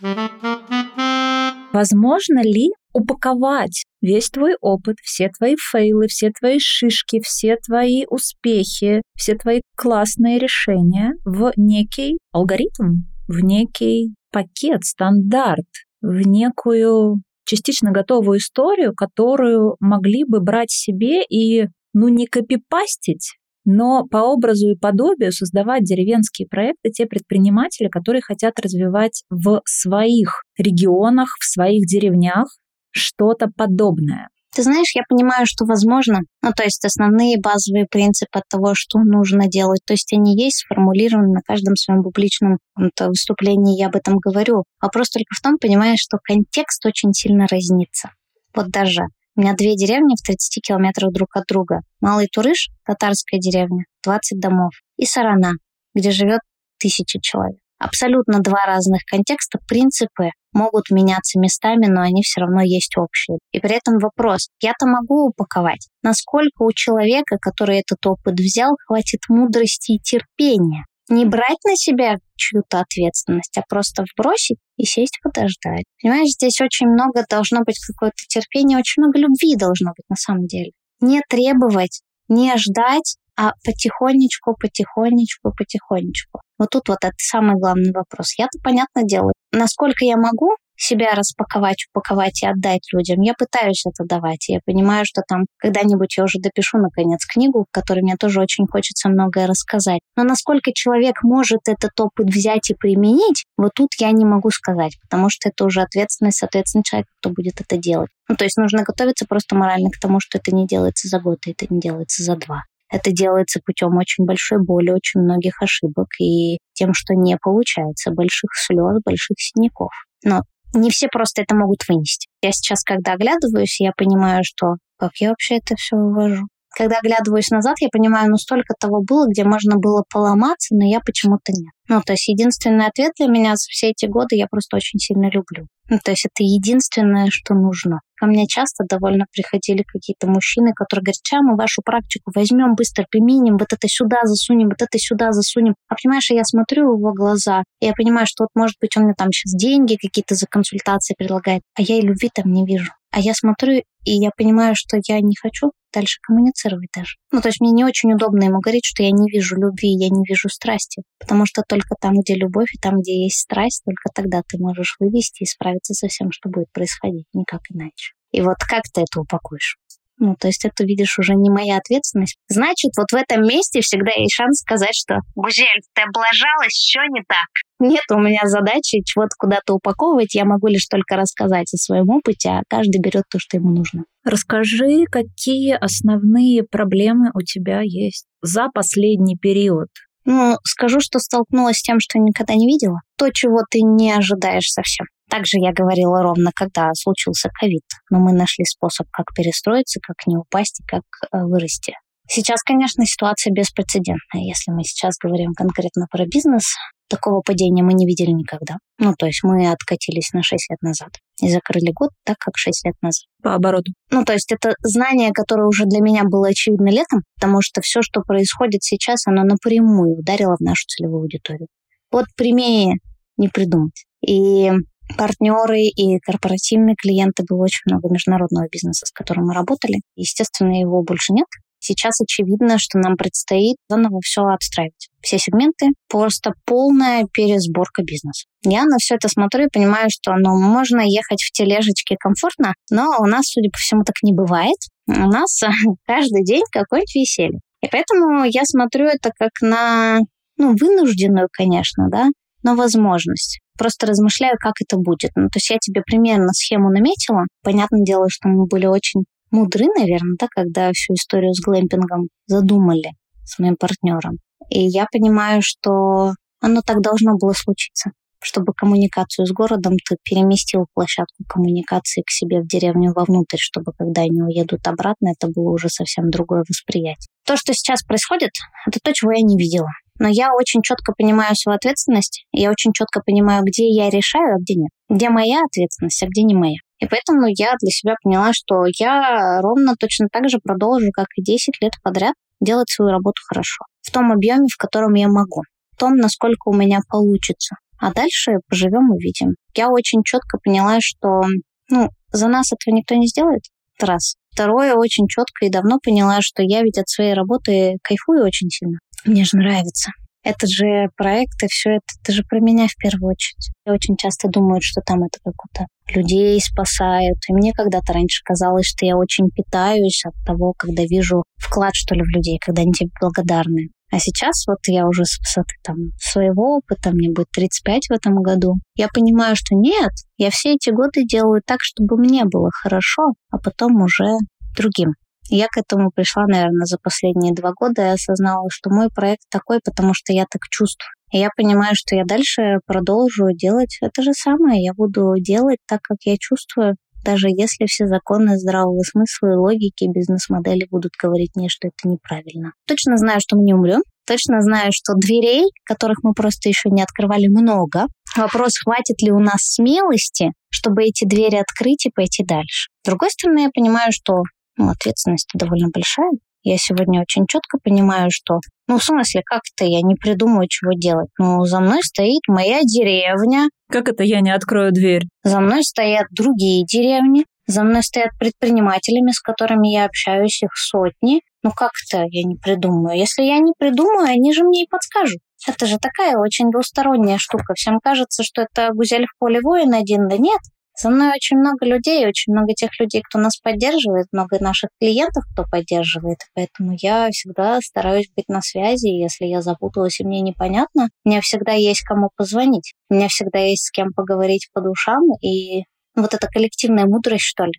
Возможно ли упаковать весь твой опыт, все твои фейлы, все твои шишки, все твои успехи, все твои классные решения в некий алгоритм, в некий пакет, стандарт, в некую частично готовую историю, которую могли бы брать себе и, ну, не копипастить, но по образу и подобию создавать деревенские проекты те предприниматели, которые хотят развивать в своих регионах, в своих деревнях что-то подобное. Ты знаешь, я понимаю, что возможно, ну, то есть основные базовые принципы того, что нужно делать, то есть они есть сформулированы на каждом своем публичном выступлении, я об этом говорю. Вопрос только в том, понимаешь, что контекст очень сильно разнится. Вот даже у меня две деревни в 30 километрах друг от друга. Малый Турыш, татарская деревня, 20 домов. И Сарана, где живет тысяча человек. Абсолютно два разных контекста, принципы могут меняться местами, но они все равно есть общие. И при этом вопрос, я-то могу упаковать, насколько у человека, который этот опыт взял, хватит мудрости и терпения не брать на себя чью-то ответственность, а просто вбросить и сесть подождать. Понимаешь, здесь очень много должно быть какое-то терпение, очень много любви должно быть на самом деле. Не требовать, не ждать, а потихонечку, потихонечку, потихонечку. Вот тут вот это самый главный вопрос. Я-то, понятно делаю. Насколько я могу, себя распаковать, упаковать и отдать людям. Я пытаюсь это давать. Я понимаю, что там когда-нибудь я уже допишу, наконец, книгу, в которой мне тоже очень хочется многое рассказать. Но насколько человек может этот опыт взять и применить, вот тут я не могу сказать, потому что это уже ответственность, соответственно, человека, кто будет это делать. Ну, то есть нужно готовиться просто морально к тому, что это не делается за год, и это не делается за два. Это делается путем очень большой боли, очень многих ошибок и тем, что не получается, больших слез, больших синяков. Но не все просто это могут вынести. Я сейчас, когда оглядываюсь, я понимаю, что как я вообще это все вывожу. Когда оглядываюсь назад, я понимаю, ну столько того было, где можно было поломаться, но я почему-то нет. Ну, то есть единственный ответ для меня за все эти годы я просто очень сильно люблю. Ну, то есть это единственное, что нужно. Ко мне часто довольно приходили какие-то мужчины, которые говорят, сейчас мы вашу практику возьмем, быстро применим, вот это сюда засунем, вот это сюда засунем. А понимаешь, я смотрю в его глаза, и я понимаю, что вот, может быть, он мне там сейчас деньги какие-то за консультации предлагает, а я и любви там не вижу. А я смотрю, и я понимаю, что я не хочу дальше коммуницировать даже. Ну, то есть мне не очень удобно ему говорить, что я не вижу любви, я не вижу страсти. Потому что только там, где любовь, и там, где есть страсть, только тогда ты можешь вывести и справиться со всем, что будет происходить. Никак иначе. И вот как ты это упакуешь? Ну, то есть это, видишь, уже не моя ответственность. Значит, вот в этом месте всегда есть шанс сказать, что «Гузель, ты облажалась, все не так». Нет у меня задачи чего-то куда-то упаковывать, я могу лишь только рассказать о своем опыте, а каждый берет то, что ему нужно. Расскажи, какие основные проблемы у тебя есть за последний период? Ну, скажу, что столкнулась с тем, что никогда не видела. То, чего ты не ожидаешь совсем. Также я говорила ровно, когда случился ковид. Но мы нашли способ, как перестроиться, как не упасть и как э, вырасти. Сейчас, конечно, ситуация беспрецедентная. Если мы сейчас говорим конкретно про бизнес, такого падения мы не видели никогда. Ну, то есть мы откатились на 6 лет назад и закрыли год так, как 6 лет назад. По обороту. Ну, то есть это знание, которое уже для меня было очевидно летом, потому что все, что происходит сейчас, оно напрямую ударило в нашу целевую аудиторию. Вот прямее не придумать. И партнеры и корпоративные клиенты, было очень много международного бизнеса, с которым мы работали. Естественно, его больше нет. Сейчас очевидно, что нам предстоит заново все отстраивать. Все сегменты, просто полная пересборка бизнеса. Я на все это смотрю и понимаю, что ну, можно ехать в тележечке комфортно, но у нас, судя по всему, так не бывает. У нас <laughs> каждый день какое-нибудь веселье. И поэтому я смотрю это как на, ну, вынужденную, конечно, да, но возможность. Просто размышляю, как это будет. Ну, то есть я тебе примерно схему наметила. Понятное дело, что мы были очень мудры, наверное, да, когда всю историю с глэмпингом задумали с моим партнером. И я понимаю, что оно так должно было случиться чтобы коммуникацию с городом ты переместил площадку коммуникации к себе в деревню вовнутрь, чтобы когда они уедут обратно, это было уже совсем другое восприятие. То, что сейчас происходит, это то, чего я не видела. Но я очень четко понимаю свою ответственность, и я очень четко понимаю, где я решаю, а где нет. Где моя ответственность, а где не моя. И поэтому я для себя поняла, что я ровно точно так же продолжу, как и 10 лет подряд, делать свою работу хорошо. В том объеме, в котором я могу. В том, насколько у меня получится. А дальше поживем и увидим. Я очень четко поняла, что ну, за нас этого никто не сделает. Раз. Второе, очень четко и давно поняла, что я ведь от своей работы кайфую очень сильно. Мне же нравится. Это же проект, и все это, это же про меня в первую очередь. Я очень часто думаю, что там это как-то людей спасают. И мне когда-то раньше казалось, что я очень питаюсь от того, когда вижу вклад, что ли, в людей, когда они тебе благодарны. А сейчас вот я уже с высоты там своего опыта, мне будет 35 в этом году, я понимаю, что нет, я все эти годы делаю так, чтобы мне было хорошо, а потом уже другим. Я к этому пришла, наверное, за последние два года и осознала, что мой проект такой, потому что я так чувствую. И я понимаю, что я дальше продолжу делать это же самое. Я буду делать так, как я чувствую, даже если все законы здравого смысла и логики бизнес-модели будут говорить мне, что это неправильно. Точно знаю, что мы не умрем, точно знаю, что дверей, которых мы просто еще не открывали, много. Вопрос, хватит ли у нас смелости, чтобы эти двери открыть и пойти дальше. С другой стороны, я понимаю, что ну, ответственность довольно большая. Я сегодня очень четко понимаю, что, ну, в смысле, как-то я не придумаю, чего делать. Ну, за мной стоит моя деревня. Как это я не открою дверь? За мной стоят другие деревни. За мной стоят предпринимателями, с которыми я общаюсь, их сотни. Ну как-то я не придумаю. Если я не придумаю, они же мне и подскажут. Это же такая очень двусторонняя штука. Всем кажется, что это гузель в поле воин один. Да нет, со мной очень много людей, очень много тех людей, кто нас поддерживает, много наших клиентов, кто поддерживает. Поэтому я всегда стараюсь быть на связи. Если я запуталась и мне непонятно, у меня всегда есть кому позвонить. У меня всегда есть с кем поговорить по душам. И вот эта коллективная мудрость, что ли,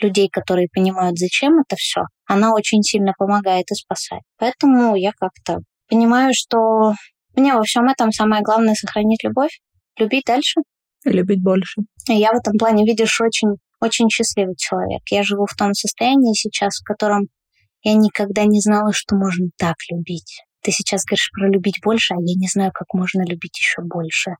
людей, которые понимают, зачем это все, она очень сильно помогает и спасает. Поэтому я как-то понимаю, что мне во всем этом самое главное сохранить любовь, любить дальше, любить больше. Я в этом плане, видишь, очень, очень счастливый человек. Я живу в том состоянии сейчас, в котором Я никогда не знала, что можно так любить. Ты сейчас говоришь про любить больше, а я не знаю, как можно любить еще больше.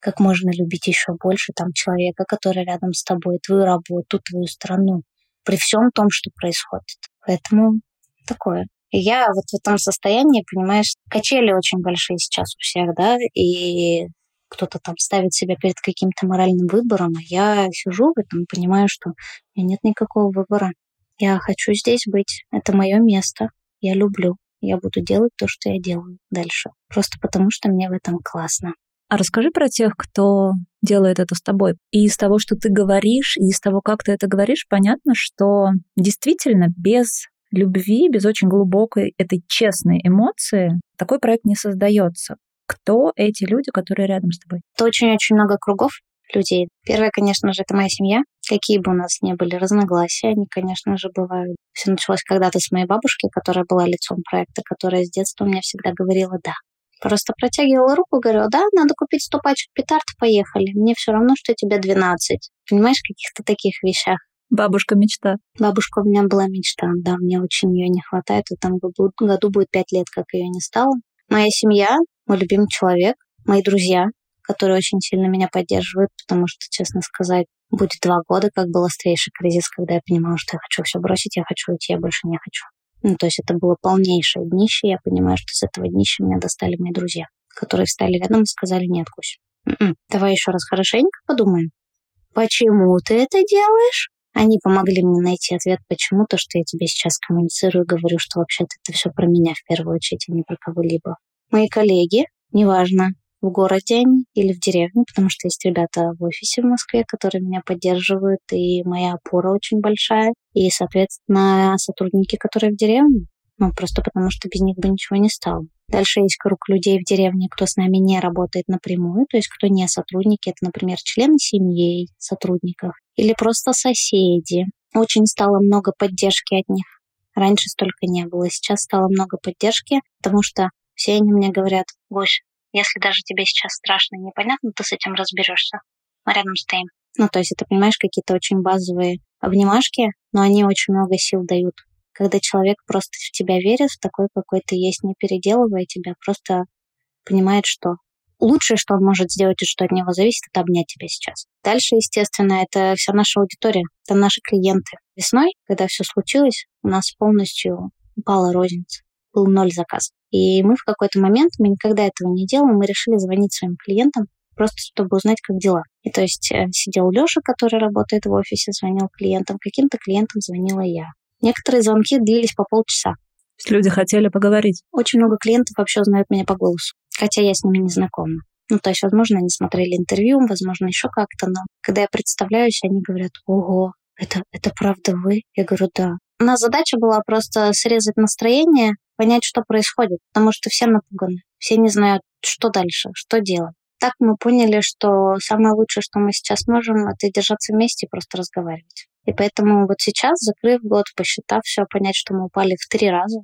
Как можно любить еще больше там человека, который рядом с тобой, твою работу, твою страну, при всем том, что происходит. Поэтому такое. И я вот в этом состоянии, понимаешь, качели очень большие сейчас у всех, да, и кто-то там ставит себя перед каким-то моральным выбором, а я сижу в этом и понимаю, что у меня нет никакого выбора. Я хочу здесь быть. Это мое место. Я люблю. Я буду делать то, что я делаю дальше. Просто потому, что мне в этом классно. А расскажи про тех, кто делает это с тобой. И из того, что ты говоришь, и из того, как ты это говоришь, понятно, что действительно без любви, без очень глубокой этой честной эмоции такой проект не создается. Кто эти люди, которые рядом с тобой? Это очень-очень много кругов людей. Первое, конечно же, это моя семья. Какие бы у нас ни были разногласия, они, конечно же, бывают. Все началось когда-то с моей бабушки, которая была лицом проекта, которая с детства мне всегда говорила «да». Просто протягивала руку, говорила, да, надо купить 100 пачек петард, поехали. Мне все равно, что тебе 12. Понимаешь, каких-то таких вещах. Бабушка мечта. Бабушка у меня была мечта, да, мне очень ее не хватает. В этом году, году будет пять лет, как ее не стало. Моя семья, мой любимый человек, мои друзья, которые очень сильно меня поддерживают, потому что, честно сказать, будет два года, как был острейший кризис, когда я понимала, что я хочу все бросить, я хочу уйти, я больше не хочу. Ну, то есть это было полнейшее днище, я понимаю, что с этого днища меня достали мои друзья, которые встали рядом и сказали, нет, Кусь, м-м, давай еще раз хорошенько подумаем. Почему ты это делаешь? Они помогли мне найти ответ, почему то, что я тебе сейчас коммуницирую, говорю, что вообще-то это все про меня в первую очередь, а не про кого-либо. Мои коллеги, неважно, в городе они или в деревне, потому что есть ребята в офисе в Москве, которые меня поддерживают, и моя опора очень большая, и, соответственно, сотрудники, которые в деревне, ну, просто потому что без них бы ничего не стало. Дальше есть круг людей в деревне, кто с нами не работает напрямую, то есть кто не сотрудники, это, например, члены семьи сотрудников или просто соседи. Очень стало много поддержки от них. Раньше столько не было, сейчас стало много поддержки, потому что все они мне говорят, Гош, если даже тебе сейчас страшно и непонятно, ты с этим разберешься. Мы рядом стоим. Ну, то есть это, понимаешь, какие-то очень базовые обнимашки, но они очень много сил дают. Когда человек просто в тебя верит, в такой, какой ты есть, не переделывая тебя, просто понимает, что лучшее, что он может сделать и что от него зависит, это обнять тебя сейчас. Дальше, естественно, это вся наша аудитория, это наши клиенты. Весной, когда все случилось, у нас полностью упала розница. Был ноль заказ. И мы в какой-то момент, мы никогда этого не делаем, мы решили звонить своим клиентам, просто чтобы узнать, как дела. И то есть э, сидел Леша, который работает в офисе, звонил клиентам, каким-то клиентам звонила я. Некоторые звонки длились по полчаса. Люди хотели поговорить? Очень много клиентов вообще узнают меня по голосу, хотя я с ними не знакома. Ну, то есть, возможно, они смотрели интервью, возможно, еще как-то, но когда я представляюсь, они говорят, ого, это, это правда вы? Я говорю, да. У нас задача была просто срезать настроение, понять, что происходит, потому что все напуганы, все не знают, что дальше, что делать. Так мы поняли, что самое лучшее, что мы сейчас можем, это держаться вместе и просто разговаривать. И поэтому вот сейчас, закрыв год, посчитав все, понять, что мы упали в три раза,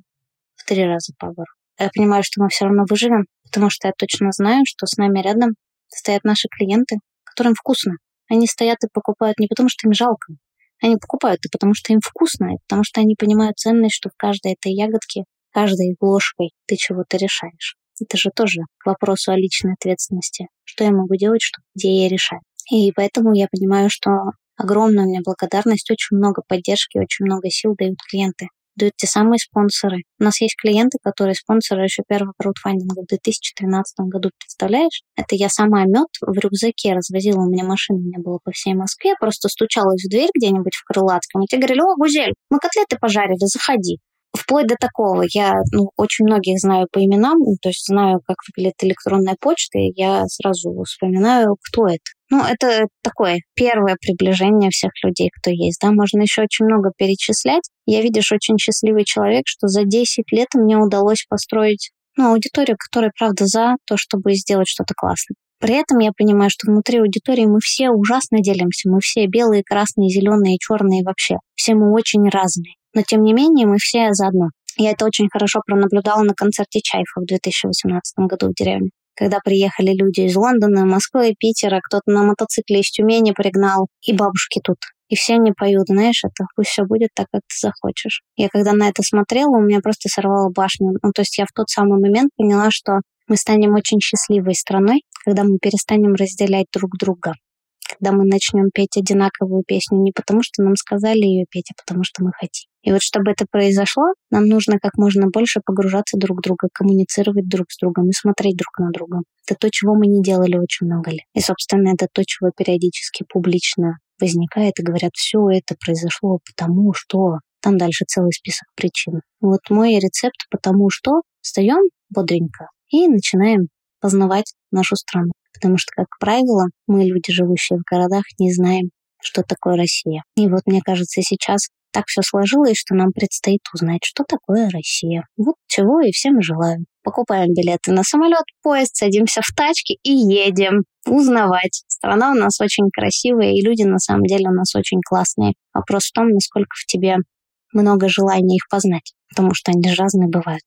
в три раза по гору. Я понимаю, что мы все равно выживем, потому что я точно знаю, что с нами рядом стоят наши клиенты, которым вкусно. Они стоят и покупают не потому, что им жалко. Они покупают и потому, что им вкусно, и потому что они понимают ценность, что в каждой этой ягодке каждой ложкой ты чего-то решаешь. Это же тоже к вопросу о личной ответственности. Что я могу делать, что где я решаю. И поэтому я понимаю, что огромная меня благодарность, очень много поддержки, очень много сил дают клиенты. Дают те самые спонсоры. У нас есть клиенты, которые спонсоры еще первого краудфандинга в 2013 году, представляешь? Это я сама мед в рюкзаке развозила, у меня машина не было по всей Москве, просто стучалась в дверь где-нибудь в Крылатском, и тебе говорили, о, Гузель, мы котлеты пожарили, заходи вплоть до такого. Я ну, очень многих знаю по именам, ну, то есть знаю, как выглядит электронная почта, и я сразу вспоминаю, кто это. Ну, это такое первое приближение всех людей, кто есть. Да, можно еще очень много перечислять. Я, видишь, очень счастливый человек, что за 10 лет мне удалось построить ну, аудиторию, которая, правда, за то, чтобы сделать что-то классное. При этом я понимаю, что внутри аудитории мы все ужасно делимся. Мы все белые, красные, зеленые, черные вообще. Все мы очень разные. Но тем не менее мы все заодно. Я это очень хорошо пронаблюдала на концерте Чайфа в 2018 году в деревне. Когда приехали люди из Лондона, Москвы, Питера, кто-то на мотоцикле из Тюмени пригнал, и бабушки тут. И все не поют, знаешь, это пусть все будет так, как ты захочешь. Я когда на это смотрела, у меня просто сорвало башню. Ну, то есть я в тот самый момент поняла, что мы станем очень счастливой страной, когда мы перестанем разделять друг друга. Когда мы начнем петь одинаковую песню не потому, что нам сказали ее петь, а потому что мы хотим. И вот чтобы это произошло, нам нужно как можно больше погружаться друг в друга, коммуницировать друг с другом и смотреть друг на друга. Это то, чего мы не делали очень много лет. И, собственно, это то, чего периодически публично возникает и говорят, все это произошло потому, что там дальше целый список причин. Вот мой рецепт потому что встаем бодренько и начинаем познавать нашу страну. Потому что, как правило, мы, люди, живущие в городах, не знаем, что такое Россия. И вот мне кажется, сейчас так все сложилось, что нам предстоит узнать, что такое Россия. Вот чего и всем желаю. Покупаем билеты на самолет, поезд, садимся в тачки и едем узнавать. Страна у нас очень красивая, и люди на самом деле у нас очень классные. Вопрос в том, насколько в тебе много желания их познать, потому что они же разные бывают.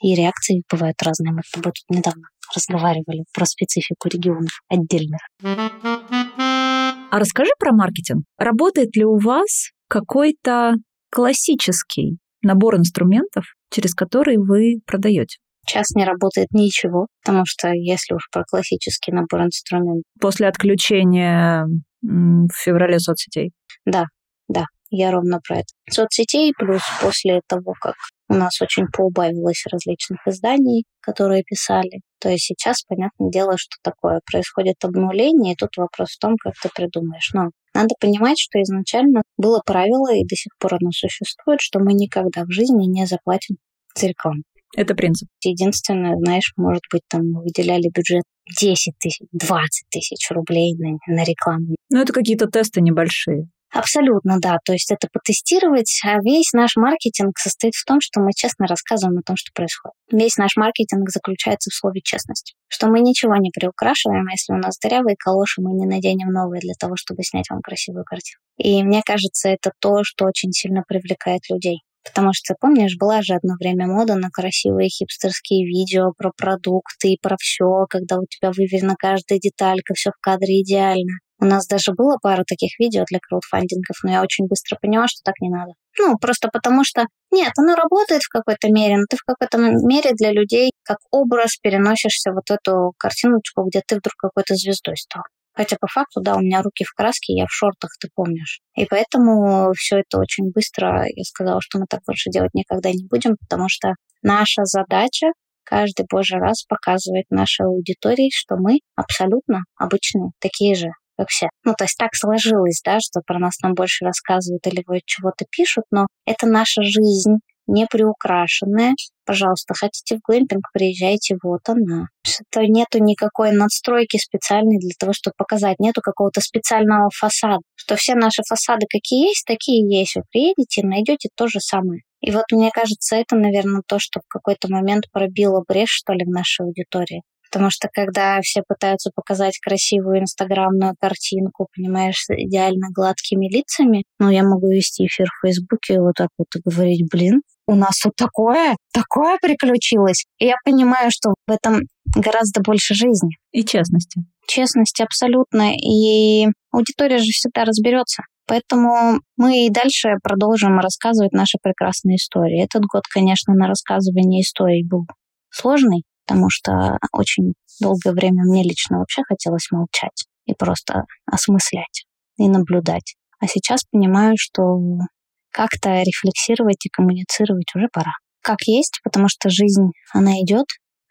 И реакции бывают разные. Мы с тобой тут недавно разговаривали про специфику регионов отдельных. А расскажи про маркетинг. Работает ли у вас какой-то классический набор инструментов, через который вы продаете? Сейчас не работает ничего, потому что если уж про классический набор инструментов. После отключения в феврале соцсетей? Да, да, я ровно про это. Соцсетей плюс после того, как у нас очень поубавилось различных изданий, которые писали. То есть сейчас, понятное дело, что такое. Происходит обнуление, и тут вопрос в том, как ты придумаешь. Но надо понимать, что изначально было правило, и до сих пор оно существует, что мы никогда в жизни не заплатим за рекламу. Это принцип. Единственное, знаешь, может быть, там выделяли бюджет 10 тысяч, 20 тысяч рублей на, на рекламу. Ну, это какие-то тесты небольшие. Абсолютно, да. То есть это потестировать. А весь наш маркетинг состоит в том, что мы честно рассказываем о том, что происходит. Весь наш маркетинг заключается в слове честность. Что мы ничего не приукрашиваем, а если у нас дырявые калоши, мы не наденем новые для того, чтобы снять вам красивую картину. И мне кажется, это то, что очень сильно привлекает людей. Потому что, помнишь, была же одно время мода на красивые хипстерские видео про продукты и про все, когда у тебя выверена каждая деталька, все в кадре идеально. У нас даже было пару таких видео для краудфандингов, но я очень быстро поняла, что так не надо. Ну, просто потому что, нет, оно работает в какой-то мере, но ты в какой-то мере для людей как образ переносишься вот эту картиночку, где ты вдруг какой-то звездой стал. Хотя по факту, да, у меня руки в краске, я в шортах, ты помнишь. И поэтому все это очень быстро, я сказала, что мы так больше делать никогда не будем, потому что наша задача каждый божий раз показывать нашей аудитории, что мы абсолютно обычные, такие же, все. Ну, то есть так сложилось, да, что про нас нам больше рассказывают или чего-то пишут, но это наша жизнь, не приукрашенная. Пожалуйста, хотите в глэмпинг, приезжайте, вот она. Что нету никакой надстройки специальной для того, чтобы показать. Нету какого-то специального фасада. Что все наши фасады какие есть, такие есть. Вы приедете, найдете то же самое. И вот мне кажется, это, наверное, то, что в какой-то момент пробило брешь, что ли, в нашей аудитории. Потому что когда все пытаются показать красивую инстаграмную картинку, понимаешь, с идеально гладкими лицами, ну, я могу вести эфир в Фейсбуке и вот так вот и говорить, блин, у нас вот такое, такое приключилось. И я понимаю, что в этом гораздо больше жизни. И честности. Честности абсолютно. И аудитория же всегда разберется. Поэтому мы и дальше продолжим рассказывать наши прекрасные истории. Этот год, конечно, на рассказывание историй был сложный, потому что очень долгое время мне лично вообще хотелось молчать и просто осмыслять и наблюдать. А сейчас понимаю, что как-то рефлексировать и коммуницировать уже пора. Как есть, потому что жизнь, она идет,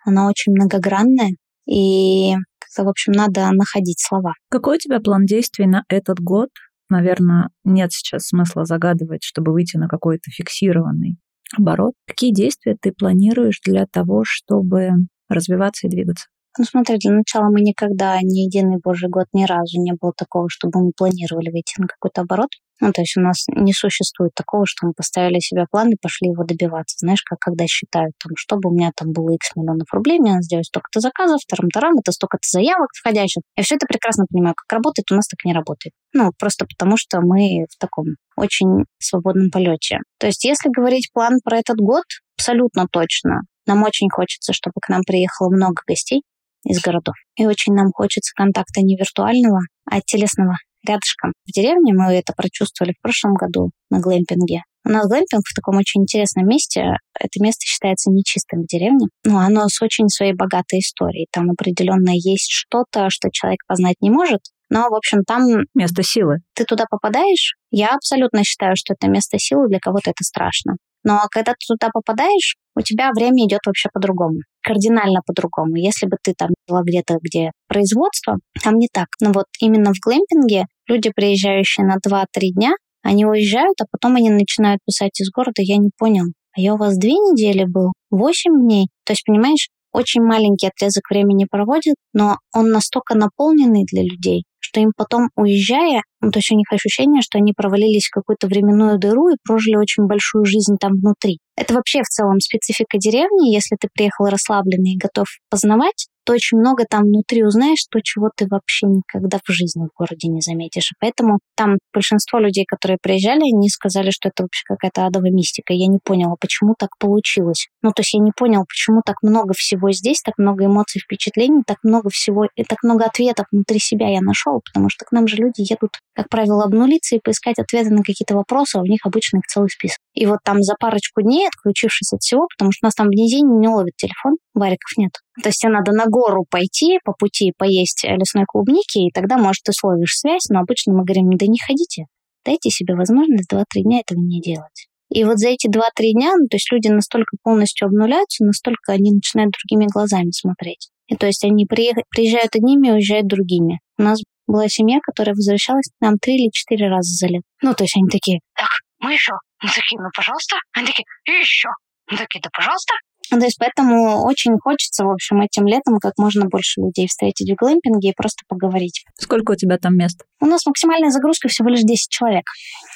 она очень многогранная, и в общем, надо находить слова. Какой у тебя план действий на этот год? Наверное, нет сейчас смысла загадывать, чтобы выйти на какой-то фиксированный оборот. Какие действия ты планируешь для того, чтобы развиваться и двигаться? Ну смотри, для начала мы никогда, ни единый божий год, ни разу не было такого, чтобы мы планировали выйти на какой-то оборот. Ну, то есть у нас не существует такого, что мы поставили себе план и пошли его добиваться. Знаешь, как когда считают, там, чтобы у меня там было x миллионов рублей, мне надо сделать столько-то заказов, вторым-тарам, это столько-то заявок входящих. Я все это прекрасно понимаю, как работает, у нас так не работает. Ну, просто потому что мы в таком очень свободном полете. То есть, если говорить план про этот год, абсолютно точно. Нам очень хочется, чтобы к нам приехало много гостей из городов. И очень нам хочется контакта не виртуального, а телесного рядышком в деревне. Мы это прочувствовали в прошлом году на глэмпинге. У нас глэмпинг в таком очень интересном месте. Это место считается нечистым в деревне, но оно с очень своей богатой историей. Там определенно есть что-то, что человек познать не может, но, в общем, там... Место силы. Ты туда попадаешь, я абсолютно считаю, что это место силы, для кого-то это страшно. Но когда ты туда попадаешь, у тебя время идет вообще по-другому, кардинально по-другому. Если бы ты там была где-то, где производство, там не так. Но вот именно в глэмпинге люди, приезжающие на 2-3 дня, они уезжают, а потом они начинают писать из города, я не понял, а я у вас две недели был, восемь дней. То есть, понимаешь, очень маленький отрезок времени проводит, но он настолько наполненный для людей, что им потом, уезжая, ну, то есть у них ощущение, что они провалились в какую-то временную дыру и прожили очень большую жизнь там внутри. Это вообще в целом специфика деревни. Если ты приехал расслабленный и готов познавать, то очень много там внутри узнаешь, то, чего ты вообще никогда в жизни в городе не заметишь. И поэтому там большинство людей, которые приезжали, они сказали, что это вообще какая-то адовая мистика. Я не поняла, почему так получилось. Ну, то есть я не понял, почему так много всего здесь, так много эмоций, впечатлений, так много всего и так много ответов внутри себя я нашел, потому что к нам же люди едут, как правило, обнулиться и поискать ответы на какие-то вопросы, а у них обычно их целый список. И вот там за парочку дней, отключившись от всего, потому что у нас там в день не ловит телефон, вариков нет. То есть тебе надо на гору пойти, по пути поесть лесной клубники, и тогда, может, ты словишь связь, но обычно мы говорим, да не ходите, дайте себе возможность 2-3 дня этого не делать. И вот за эти 2-3 дня, ну, то есть люди настолько полностью обнуляются, настолько они начинают другими глазами смотреть. И то есть они приезжают одними и уезжают другими. У нас была семья, которая возвращалась к нам три или четыре раза за лет. Ну, то есть они такие, так, мы еще. Мы такие, ну, пожалуйста. Они такие, еще. Мы такие, да, пожалуйста. То есть поэтому очень хочется, в общем, этим летом как можно больше людей встретить в глэмпинге и просто поговорить. Сколько у тебя там мест? У нас максимальная загрузка всего лишь 10 человек.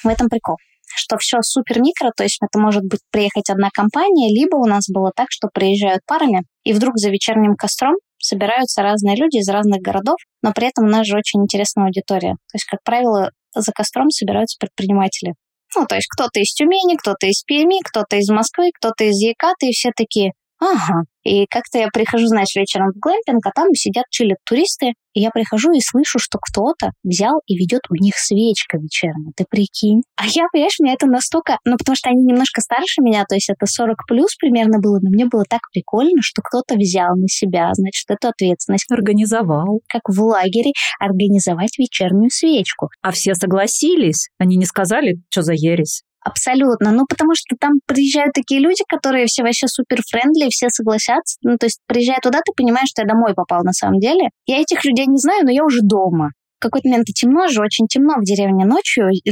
В этом прикол что все супер микро, то есть это может быть приехать одна компания, либо у нас было так, что приезжают парами, и вдруг за вечерним костром собираются разные люди из разных городов, но при этом у нас же очень интересная аудитория. То есть, как правило, за костром собираются предприниматели. Ну, то есть кто-то из Тюмени, кто-то из Перми, кто-то из Москвы, кто-то из Якаты, и все такие, ага. И как-то я прихожу, знаешь, вечером в глэмпинг, а там сидят, чилят туристы, и я прихожу и слышу, что кто-то взял и ведет у них свечка вечерняя. Ты прикинь. А я, понимаешь, меня это настолько... Ну, потому что они немножко старше меня, то есть это 40 плюс примерно было, но мне было так прикольно, что кто-то взял на себя, значит, эту ответственность. Организовал. Как в лагере организовать вечернюю свечку. А все согласились? Они не сказали, что за ересь? Абсолютно. Ну, потому что там приезжают такие люди, которые все вообще супер френдли, все согласятся. Ну, то есть, приезжая туда, ты понимаешь, что я домой попал на самом деле. Я этих людей не знаю, но я уже дома. В какой-то момент темно же, очень темно в деревне ночью и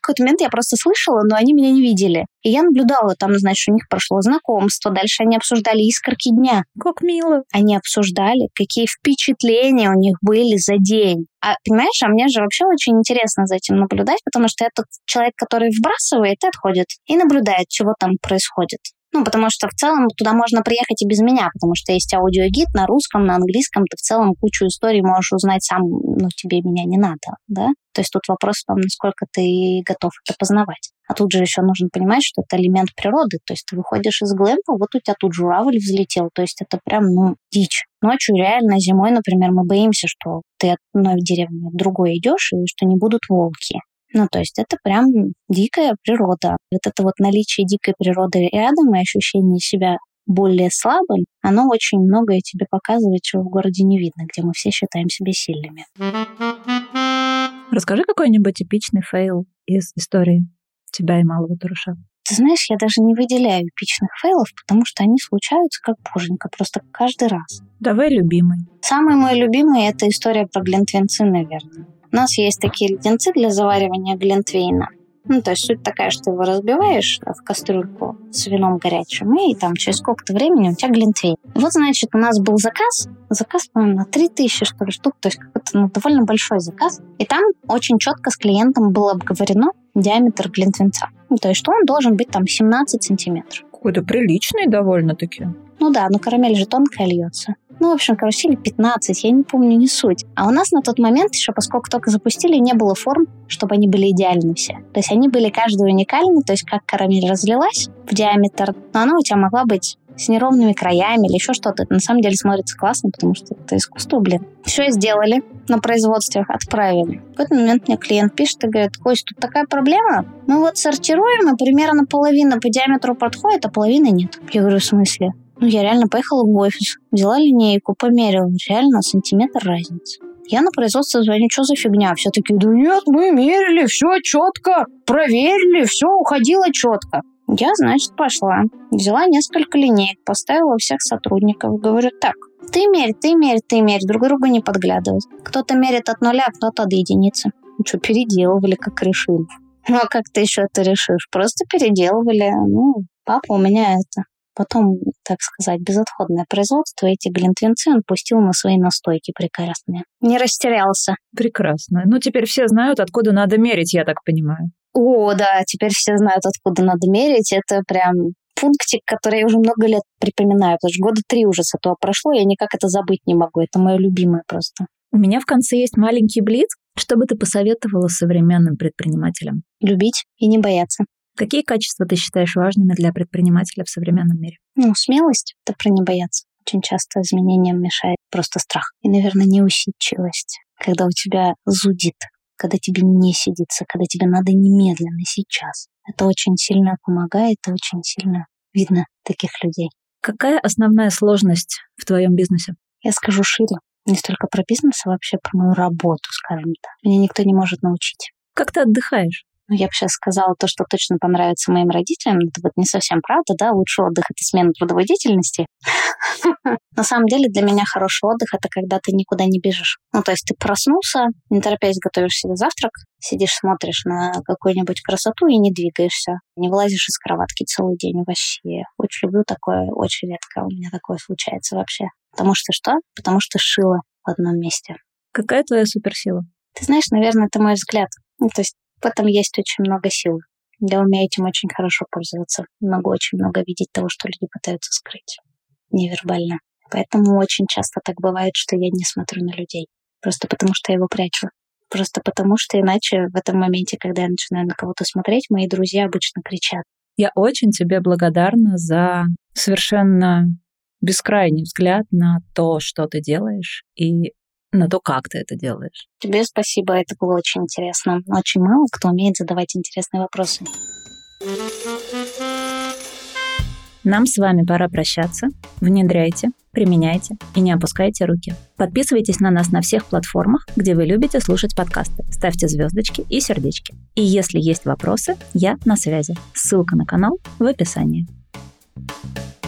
летом какой-то момент я просто слышала, но они меня не видели. И я наблюдала, там, значит, у них прошло знакомство, дальше они обсуждали искорки дня. Как мило. Они обсуждали, какие впечатления у них были за день. А понимаешь, а мне же вообще очень интересно за этим наблюдать, потому что я тот человек, который вбрасывает и отходит, и наблюдает, чего там происходит. Ну, потому что в целом туда можно приехать и без меня, потому что есть аудиогид на русском, на английском, ты в целом кучу историй можешь узнать сам, ну, тебе меня не надо, да? То есть тут вопрос в том, насколько ты готов это познавать. А тут же еще нужно понимать, что это элемент природы. То есть ты выходишь из глэмпа, вот у тебя тут журавль взлетел. То есть это прям, ну, дичь. Ночью реально, зимой, например, мы боимся, что ты от одной деревни в другой идешь, и что не будут волки. Ну, то есть это прям дикая природа. Вот это вот наличие дикой природы рядом и ощущение себя более слабым, оно очень многое тебе показывает, чего в городе не видно, где мы все считаем себя сильными. Расскажи какой-нибудь эпичный fail из истории тебя и Малого Турыша. Ты знаешь, я даже не выделяю эпичных fail ов, потому что они случаются как боженька, просто каждый раз. Давай любимый. Самый мой любимый — это история про глинтвенцы, наверное. У нас есть такие леденцы для заваривания глинтвейна. Ну, то есть суть такая, что его разбиваешь в кастрюльку с вином горячим, и там через сколько-то времени у тебя глинтвейн. Вот, значит, у нас был заказ, заказ, по-моему, на 3000, что ли, штук, то есть какой-то ну, довольно большой заказ. И там очень четко с клиентом было обговорено диаметр глинтвинца. Ну, то есть, что он должен быть там 17 сантиметров. Какой-то приличный довольно-таки. Ну да, но карамель же тонкая льется. Ну, в общем, короче, или 15, я не помню, не суть. А у нас на тот момент еще, поскольку только запустили, не было форм, чтобы они были идеальны все. То есть они были каждый уникальны, то есть как карамель разлилась в диаметр, но она у тебя могла быть с неровными краями или еще что-то. На самом деле смотрится классно, потому что это искусство, блин. Все сделали на производстве, отправили. В какой-то момент мне клиент пишет и говорит, Кость, тут такая проблема. Мы вот сортируем, и примерно половина по диаметру подходит, а половины нет. Я говорю, в смысле? Ну, я реально поехала в офис, взяла линейку, померила. Реально сантиметр разницы. Я на производство звоню, что за фигня? Все таки да нет, мы мерили, все четко, проверили, все уходило четко. Я, значит, пошла, взяла несколько линеек, поставила всех сотрудников, говорю, так, ты мерь, ты мерь, ты мерь, друг другу не подглядывать. Кто-то мерит от нуля, а кто-то от единицы. Ну что, переделывали, как решили. Ну, а как ты еще это решишь? Просто переделывали. Ну, папа у меня это потом, так сказать, безотходное производство, эти глинтвинцы он пустил на свои настойки прекрасные. Не растерялся. Прекрасно. Ну, теперь все знают, откуда надо мерить, я так понимаю. О, да, теперь все знают, откуда надо мерить. Это прям пунктик, который я уже много лет припоминаю, потому что года три уже с этого прошло, я никак это забыть не могу. Это мое любимое просто. У меня в конце есть маленький блиц. Что бы ты посоветовала современным предпринимателям? Любить и не бояться. Какие качества ты считаешь важными для предпринимателя в современном мире? Ну, смелость — это про не бояться. Очень часто изменениям мешает просто страх. И, наверное, неусидчивость. Когда у тебя зудит когда тебе не сидится, когда тебе надо немедленно, сейчас. Это очень сильно помогает, и очень сильно видно таких людей. Какая основная сложность в твоем бизнесе? Я скажу шире. Не столько про бизнес, а вообще про мою работу, скажем так. Меня никто не может научить. Как ты отдыхаешь? Ну, я бы сейчас сказала то, что точно понравится моим родителям. Это вот не совсем правда, да? Лучший отдых — это смена трудовой деятельности. <laughs> На самом деле для меня хороший отдых — это когда ты никуда не бежишь. Ну, то есть ты проснулся, не торопясь готовишь себе завтрак, сидишь, смотришь на какую-нибудь красоту и не двигаешься. Не вылазишь из кроватки целый день вообще. Очень люблю такое, очень редко у меня такое случается вообще. Потому что что? Потому что шила в одном месте. Какая твоя суперсила? Ты знаешь, наверное, это мой взгляд. Ну, то есть в этом есть очень много сил. Я умею этим очень хорошо пользоваться. Могу очень много видеть того, что люди пытаются скрыть невербально. Поэтому очень часто так бывает, что я не смотрю на людей. Просто потому, что я его прячу. Просто потому, что иначе в этом моменте, когда я начинаю на кого-то смотреть, мои друзья обычно кричат. Я очень тебе благодарна за совершенно бескрайний взгляд на то, что ты делаешь, и на то, как ты это делаешь. Тебе спасибо, это было очень интересно. Очень мало кто умеет задавать интересные вопросы. Нам с вами пора прощаться. Внедряйте, применяйте и не опускайте руки. Подписывайтесь на нас на всех платформах, где вы любите слушать подкасты. Ставьте звездочки и сердечки. И если есть вопросы, я на связи. Ссылка на канал в описании. thank you